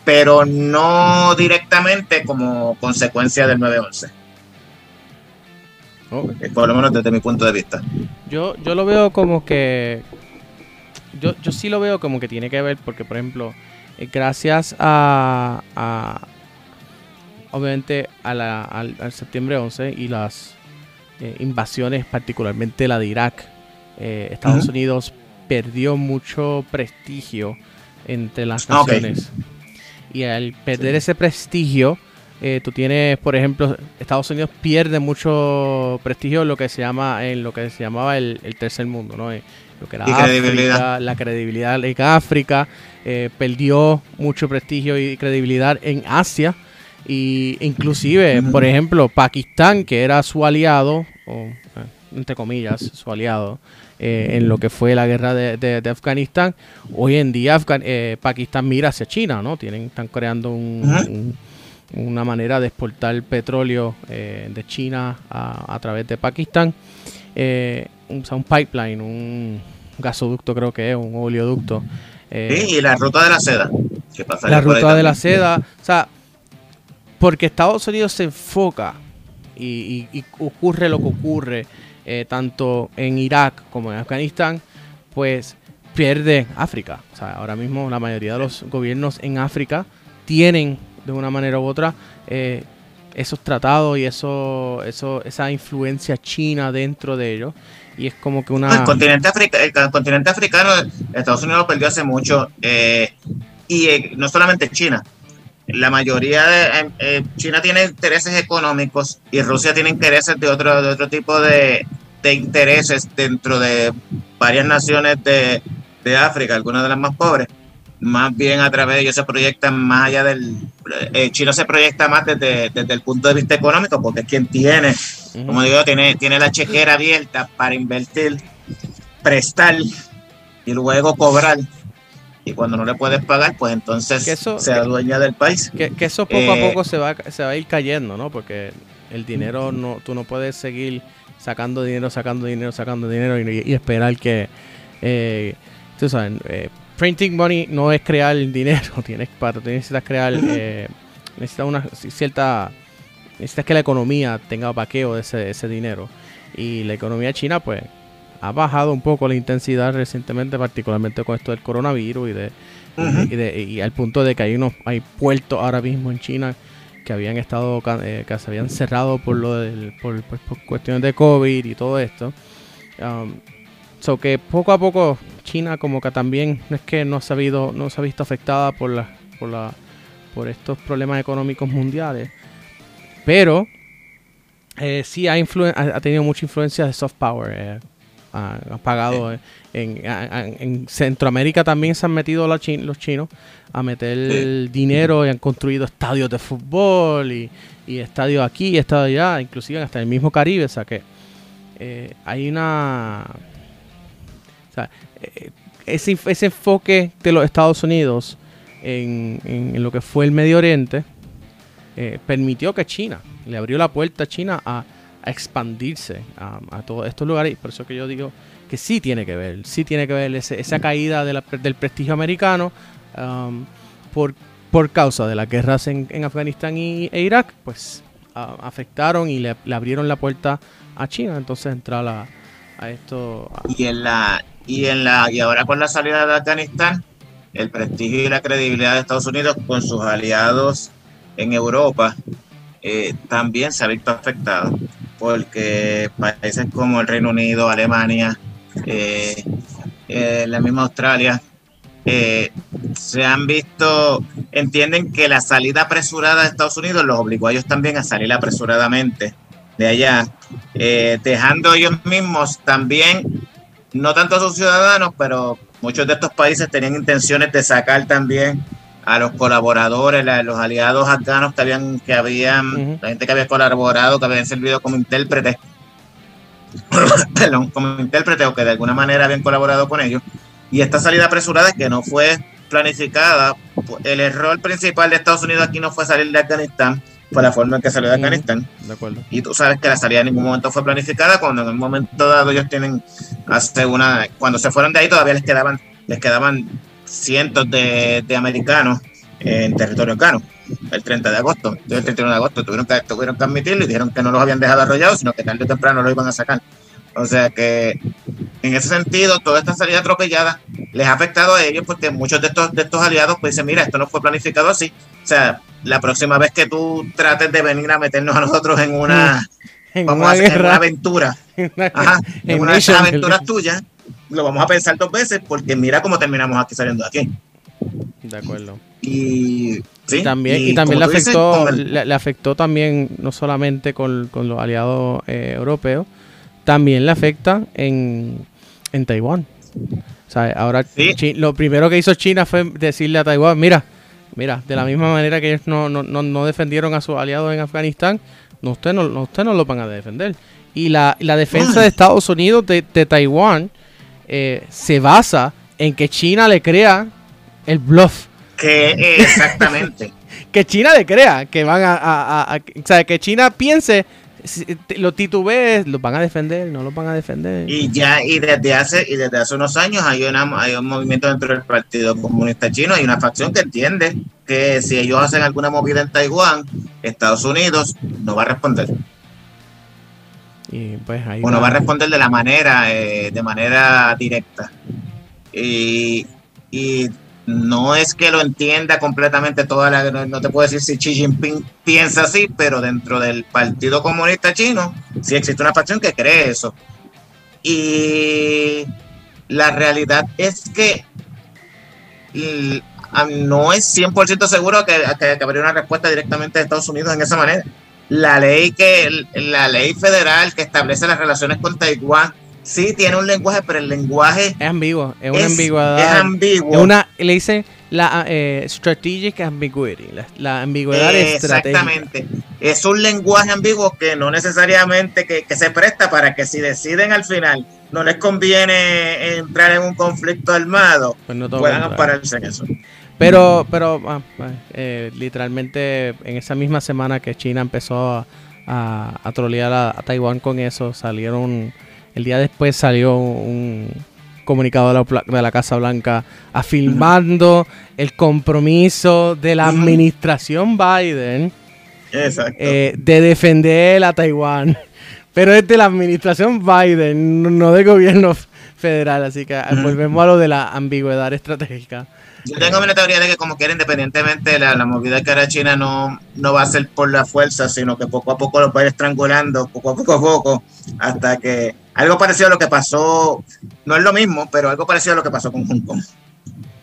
pero no directamente como consecuencia del 9-11 por lo menos desde mi punto de vista. Yo, yo lo veo como que. Yo, yo sí lo veo como que tiene que ver, porque, por ejemplo, eh, gracias a, obviamente a la, al, septiembre 11 y las eh, invasiones, particularmente la de Irak, eh, Estados Unidos perdió mucho prestigio entre las ah, naciones. Y al perder ese prestigio, eh, tú tienes, por ejemplo, Estados Unidos pierde mucho prestigio en lo que se llama, en lo que se llamaba el, tercer mundo, ¿no? Lo que era África, la credibilidad en África, eh, perdió mucho prestigio y credibilidad en Asia, y inclusive, por ejemplo, Pakistán, que era su aliado, o entre comillas, su aliado, en lo que fue la guerra de, Afganistán. Hoy en día Pakistán mira hacia China, ¿no? Tienen, están creando un, una manera de exportar petróleo eh, de China a, través de Pakistán. Eh, un, un pipeline, un gasoducto creo que es, un oleoducto. Eh, sí, y la ruta de la seda. la ruta de la seda. O sea, porque Estados Unidos se enfoca y, ocurre lo que ocurre tanto en Irak como en Afganistán, pues pierde África. O sea, ahora mismo la mayoría de los gobiernos en África tienen de una manera u otra eh, esos tratados y eso, eso, esa influencia china dentro de ellos. Y es como que una... El continente, el continente africano, Estados Unidos lo perdió hace mucho. Eh, y eh, no solamente China. La mayoría de... China tiene intereses económicos y Rusia tiene intereses de otro, de otro tipo de, de intereses dentro de varias naciones de, de África, algunas de las más pobres, más bien a través de ellos se proyectan más allá del... Eh, China se proyecta más desde, desde, el punto de vista económico, porque es quien tiene, como digo, tiene, tiene la chequera abierta para invertir, prestar y luego cobrar. Y cuando no le puedes pagar, pues entonces se adueña del país. Que, eso poco a eh, poco se va, se va a ir cayendo, ¿no? Porque el dinero, no tú no puedes seguir sacando dinero, sacando dinero, sacando dinero y, esperar que... Eh, tú sabes, eh, printing money no es crear dinero, tienes para necesitas crear eh, necesitas una cierta necesitas que la economía tenga vaqueo de ese, ese dinero. Y la economía china pues ha bajado un poco la intensidad recientemente particularmente con esto del coronavirus y de, y, de, y, al punto de que hay unos hay puertos ahora mismo en China que habían estado eh, que se habían cerrado por lo del, por, cuestiones de covid y todo esto. Um, so que poco a poco China como que también no es que no se ha, habido, no se ha visto afectada por, la, por, la, por estos problemas económicos mundiales. Pero eh, sí ha, ha, tenido mucha influencia de soft power. Eh, ha, pagado eh, en, Centroamérica también se han metido los chinos a meter dinero y han construido estadios de fútbol y, y estadios aquí y estadios allá, inclusive hasta el mismo Caribe. O sea que hay una ese, ese, enfoque de los Estados Unidos en, lo que fue el Medio Oriente eh, permitió que China, le abrió la puerta a China a, expandirse a, todos estos lugares. Y por eso que yo digo que sí tiene que ver, sí tiene que ver esa caída del prestigio americano um, por, por causa de las guerras en, Afganistán y, e Irak, pues afectaron y le, abrieron la puerta a China. Entonces entrar a, a esto. Y en la y, en la, y ahora con la salida de Afganistán, el prestigio y la credibilidad de Estados Unidos con sus aliados en Europa eh, también se ha visto afectado, porque países como el Reino Unido, Alemania, eh, eh, la misma Australia, se han visto, entienden que la salida apresurada de Estados Unidos los obligó a ellos también a salir apresuradamente de allá, dejando ellos mismos también no tanto a sus ciudadanos, pero muchos de estos países tenían intenciones de sacar también a los colaboradores, a los aliados afganos que habían, que habían, la gente que había colaborado, que habían servido como intérpretes, perdón, como intérpretes o que de alguna manera habían colaborado con ellos. Y esta salida apresurada que no fue planificada, el error principal de Estados Unidos aquí no fue salir de Afganistán, fue la forma en que salió de Afganistán. De acuerdo. Y tú sabes que la salida en ningún momento fue planificada, cuando en un momento dado ellos tienen hace una, cuando se fueron de ahí todavía les quedaban, les quedaban cientos de, de americanos en territorio afgano el 30 de agosto. Entonces, el 31 de agosto tuvieron que, tuvieron que admitirlo y dijeron que no los habían dejado arrollados, sino que tarde o temprano lo iban a sacar. O sea que en ese sentido, toda esta salida atropellada les ha afectado a ellos porque muchos de estos, de estos aliados pues dicen, mira, esto no fue planificado así. O sea, la próxima vez que tú trates de venir a meternos a nosotros en una, vamos a en una aventura, en una de esas aventuras tuyas, lo vamos a pensar dos veces porque mira cómo terminamos aquí saliendo de aquí. De acuerdo. Y, ¿sí? también, y, también le afectó, le, afectó también no solamente con, los aliados eh, europeos, también le afecta en, en Taiwán. O sea, ahora lo primero que hizo China fue decirle a Taiwán, mira, Mira, de la misma manera que ellos no, no, no, defendieron a sus aliados en Afganistán, no, usted, no, usted no lo van a defender. Y la, la defensa de Estados Unidos de, Taiwán eh, se basa en que China le crea el bluff. Que exactamente. que China le crea que van a, a, o sea, que China piense los titubees los van a defender, no los van a defender. Y ya, y desde hace, y desde hace unos años hay, una, hay un movimiento dentro del Partido Comunista Chino, hay una facción que entiende que si ellos hacen alguna movida en Taiwán, Estados Unidos no va a responder. Y pues ahí va. va a responder de la manera, eh, de manera directa. Y, y no es que lo entienda completamente toda la no te puedo decir si Xi Jinping piensa así, pero dentro del Partido Comunista Chino sí existe una facción que cree eso. Y la realidad es que no es 100% seguro que, que, habría una respuesta directamente de Estados Unidos en esa manera. La ley que la ley federal que establece las relaciones con Taiwán sí tiene un lenguaje, pero el lenguaje es ambiguo, es una ambigüedad. Es ambiguo. Es una, le dicen la eh, strategic ambiguity, la, ambigüedad Exactamente. Es un lenguaje ambiguo que no necesariamente que, se presta para que si deciden al final no les conviene entrar en un conflicto armado, pues puedan ampararse en eso. Pero, pero ah, eh, literalmente en esa misma semana que China empezó a, a, trolear a, Taiwán con eso, salieron, el día después salió un comunicado de la, Casa Blanca afirmando el compromiso de la administración Biden eh, de defender a Taiwán. Pero es de la administración Biden, no del gobierno federal. Así que volvemos a lo de la ambigüedad estratégica. Yo tengo una teoría de que como quiera, independientemente de la, movida que hará China, no, no va a ser por la fuerza, sino que poco a poco lo va a ir estrangulando, poco a poco a poco, hasta que algo parecido a lo que pasó, no es lo mismo, pero algo parecido a lo que pasó con Hong Kong.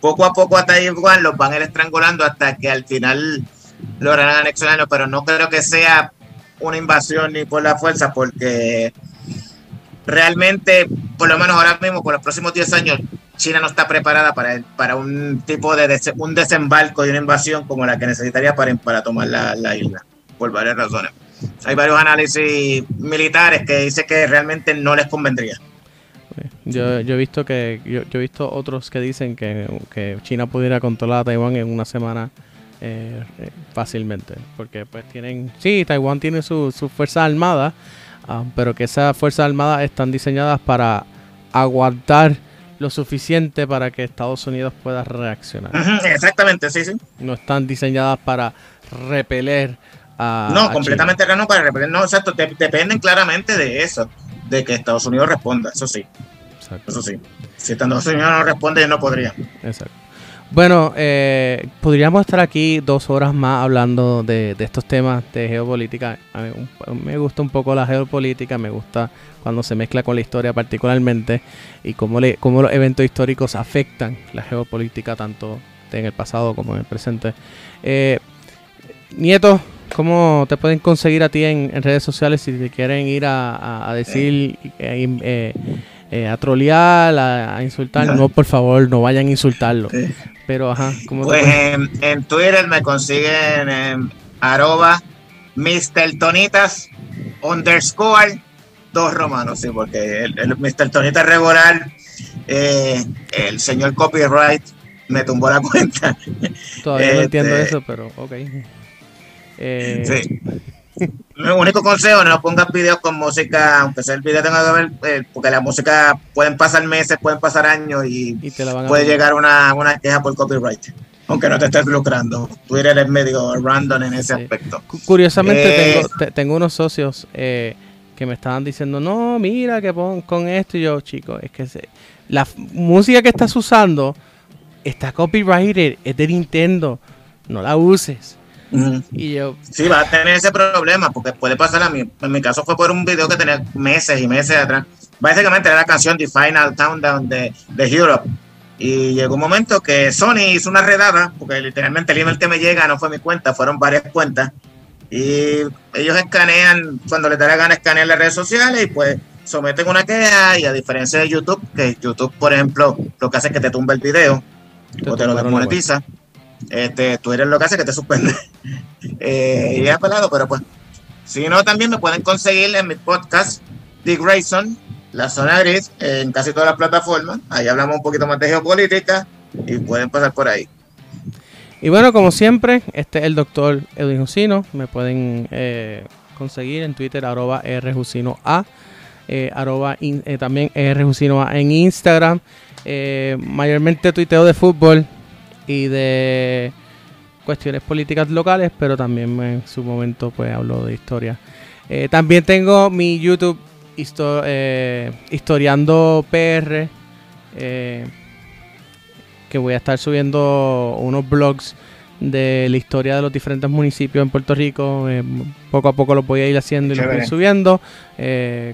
Poco a poco a Taiwán los van a ir estrangulando hasta que al final lograrán anexionarlo, pero no creo que sea una invasión ni por la fuerza, porque realmente, por lo menos ahora mismo, por los próximos 10 años, China no está preparada para, para un tipo de un desembarco y una invasión como la que necesitaría para, para tomar la, isla, por varias razones. Hay varios análisis militares que dicen que realmente no les convendría. Yo, yo he visto que yo, he visto otros que dicen que, que, China pudiera controlar a Taiwán en una semana eh, fácilmente, porque pues tienen, sí, Taiwán tiene su, su fuerza armada, ah, pero que esas fuerzas armadas están diseñadas para aguantar lo suficiente para que Estados Unidos pueda reaccionar. exactamente, sí, sí. No están diseñadas para repeler a. No, completamente no para. No, exacto. dependen claramente de eso, de que Estados Unidos responda, eso sí. Exacto. Eso sí. Si Estados Unidos no responde, no podría. Exacto. Bueno, eh, podríamos estar aquí dos horas más hablando de, estos temas de geopolítica. A mí, me gusta un poco la geopolítica, me gusta cuando se mezcla con la historia particularmente y cómo, le, cómo los eventos históricos afectan la geopolítica tanto en el pasado como en el presente. Eh, Nieto, ¿cómo te pueden conseguir a ti en, redes sociales si te quieren ir a, decir... Eh, eh, a trolear, a, insultar. No. por favor, no vayan a insultarlo. Pero, ajá, ¿cómo Pues en, Twitter me consiguen en arroba Mr. Tonitas underscore dos romanos, sí, porque el, el Mr. Tonitas regular, eh, el señor copyright me tumbó la cuenta. Todavía no entiendo este, eso, pero ok. Eh, sí. Mi único consejo, no pongas videos con música, aunque sea el video tenga que ver, eh, porque la música pueden pasar meses, pueden pasar años y, puede llegar una, una queja por copyright aunque no te estés lucrando. Twitter es medio random en ese aspecto. Curiosamente, tengo, eh, tengo, unos socios eh, que me estaban diciendo, no, mira que pon con esto. Y yo, chicos, es que la música que estás usando está copyrighted, es de Nintendo, no la uses. Y yo. Sí, va a tener ese problema, porque puede pasar a mí. En mi caso fue por un video que tenía meses y meses atrás. Básicamente era la canción The Final Countdown de, de Europe. Y llegó un momento que Sony hizo una redada, porque literalmente el email que me llega no fue mi cuenta, fueron varias cuentas. Y ellos escanean, cuando les da la gana, escanean las redes sociales y pues someten una queja. Y a diferencia de YouTube, que YouTube, por ejemplo, lo que hace es que te tumba el video o te lo desmonetiza. Este, eres lo que hace que te suspende. eh, y he apelado, pero pues. Si no, también me pueden conseguir en mi podcast, The Grayson, La Zona Gris, en casi todas las plataformas. Ahí hablamos un poquito más de geopolítica y pueden pasar por ahí. Y bueno, como siempre, este es el doctor Edwin Jusino. Me pueden eh, conseguir en Twitter, arroba rjusinoa, eh, arroba eh, también rjusinoa en Instagram. Eh, mayormente tuiteo de fútbol, y de cuestiones políticas locales, pero también en su momento pues hablo de historia. Eh, también tengo mi YouTube eh, historiando PR, eh, que voy a estar subiendo unos blogs de la historia de los diferentes municipios en Puerto Rico. poco a poco lo voy a ir haciendo y lo voy a ir subiendo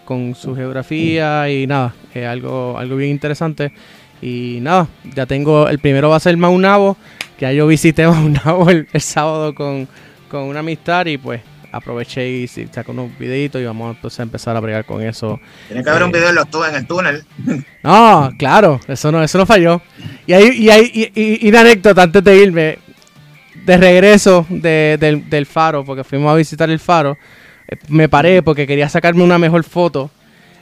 con su geografía y nada, algo, algo bien interesante. Y nada, ya tengo, el primero va a ser Maunabo, que ya yo visité Maunabo el, el sábado con, con una amistad y pues aproveché y saqué unos videitos y vamos entonces a empezar a bregar con eso. Tiene que haber un eh, video en, los en el túnel. No, claro, eso no, eso no falló. Y hay, y hay y, una anécdota antes de irme, de regreso del, del faro, porque fuimos a visitar el faro, eh, me paré porque quería sacarme una mejor foto.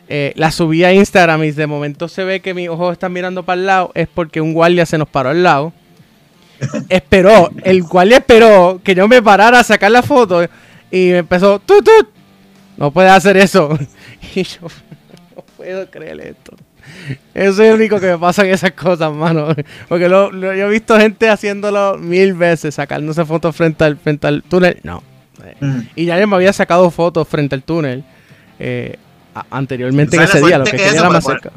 Eh, la subí a Instagram y de momento se ve que mis ojos están mirando para el lado, es porque un guardia se nos paró al lado esperó, el cual esperó que yo me parara a sacar la foto y me empezó, ¡tut, tut! No puede hacer eso. Y yo, no puedo creer esto. Eso es lo único que me pasa en esas cosas, mano. Porque lo, yo he visto gente haciéndolo mil veces, sacándose fotos frente al, frente al túnel. No. Y ya yo me había sacado fotos frente al túnel. Eh, anteriormente en ese día, lo que, quería era más cerca.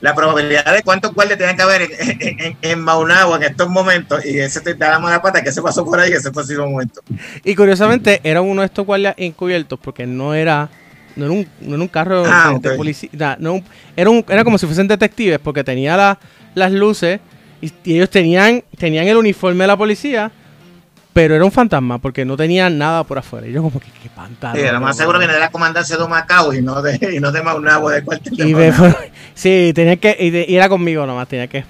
la, probabilidad de cuántos guardias tienen que haber en, en, Maunabo en estos momentos, y ese te da la mala pata que se pasó por ahí ese fue un momento. Y curiosamente era uno de estos guardias encubiertos porque no era no era un, no era un carro ah, de, policía, no, era, un, era como si fuesen detectives porque tenía las luces y, y, ellos tenían, tenían el uniforme de la policía pero era un fantasma porque no tenía nada por afuera. Y yo como que qué pantalla. Sí, lo más seguro que era la comandancia de Macao y no de, y no de Maunabo de cualquier Sí, tenía que, y, era conmigo nomás, tenía que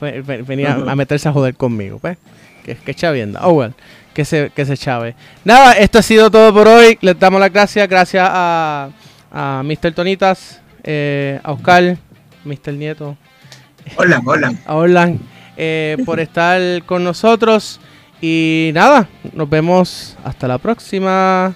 venir a, meterse a joder conmigo, pues. Que, que chavienda. Oh, well, que se, que se chave. Nada, esto ha sido todo por hoy. Les damos las gracias. Gracias a, a Mr. Tonitas, eh, a Oscar, Mr. Nieto. Hola, hola. A Orlan, eh, por estar con nosotros. Y nada, nos vemos hasta la próxima.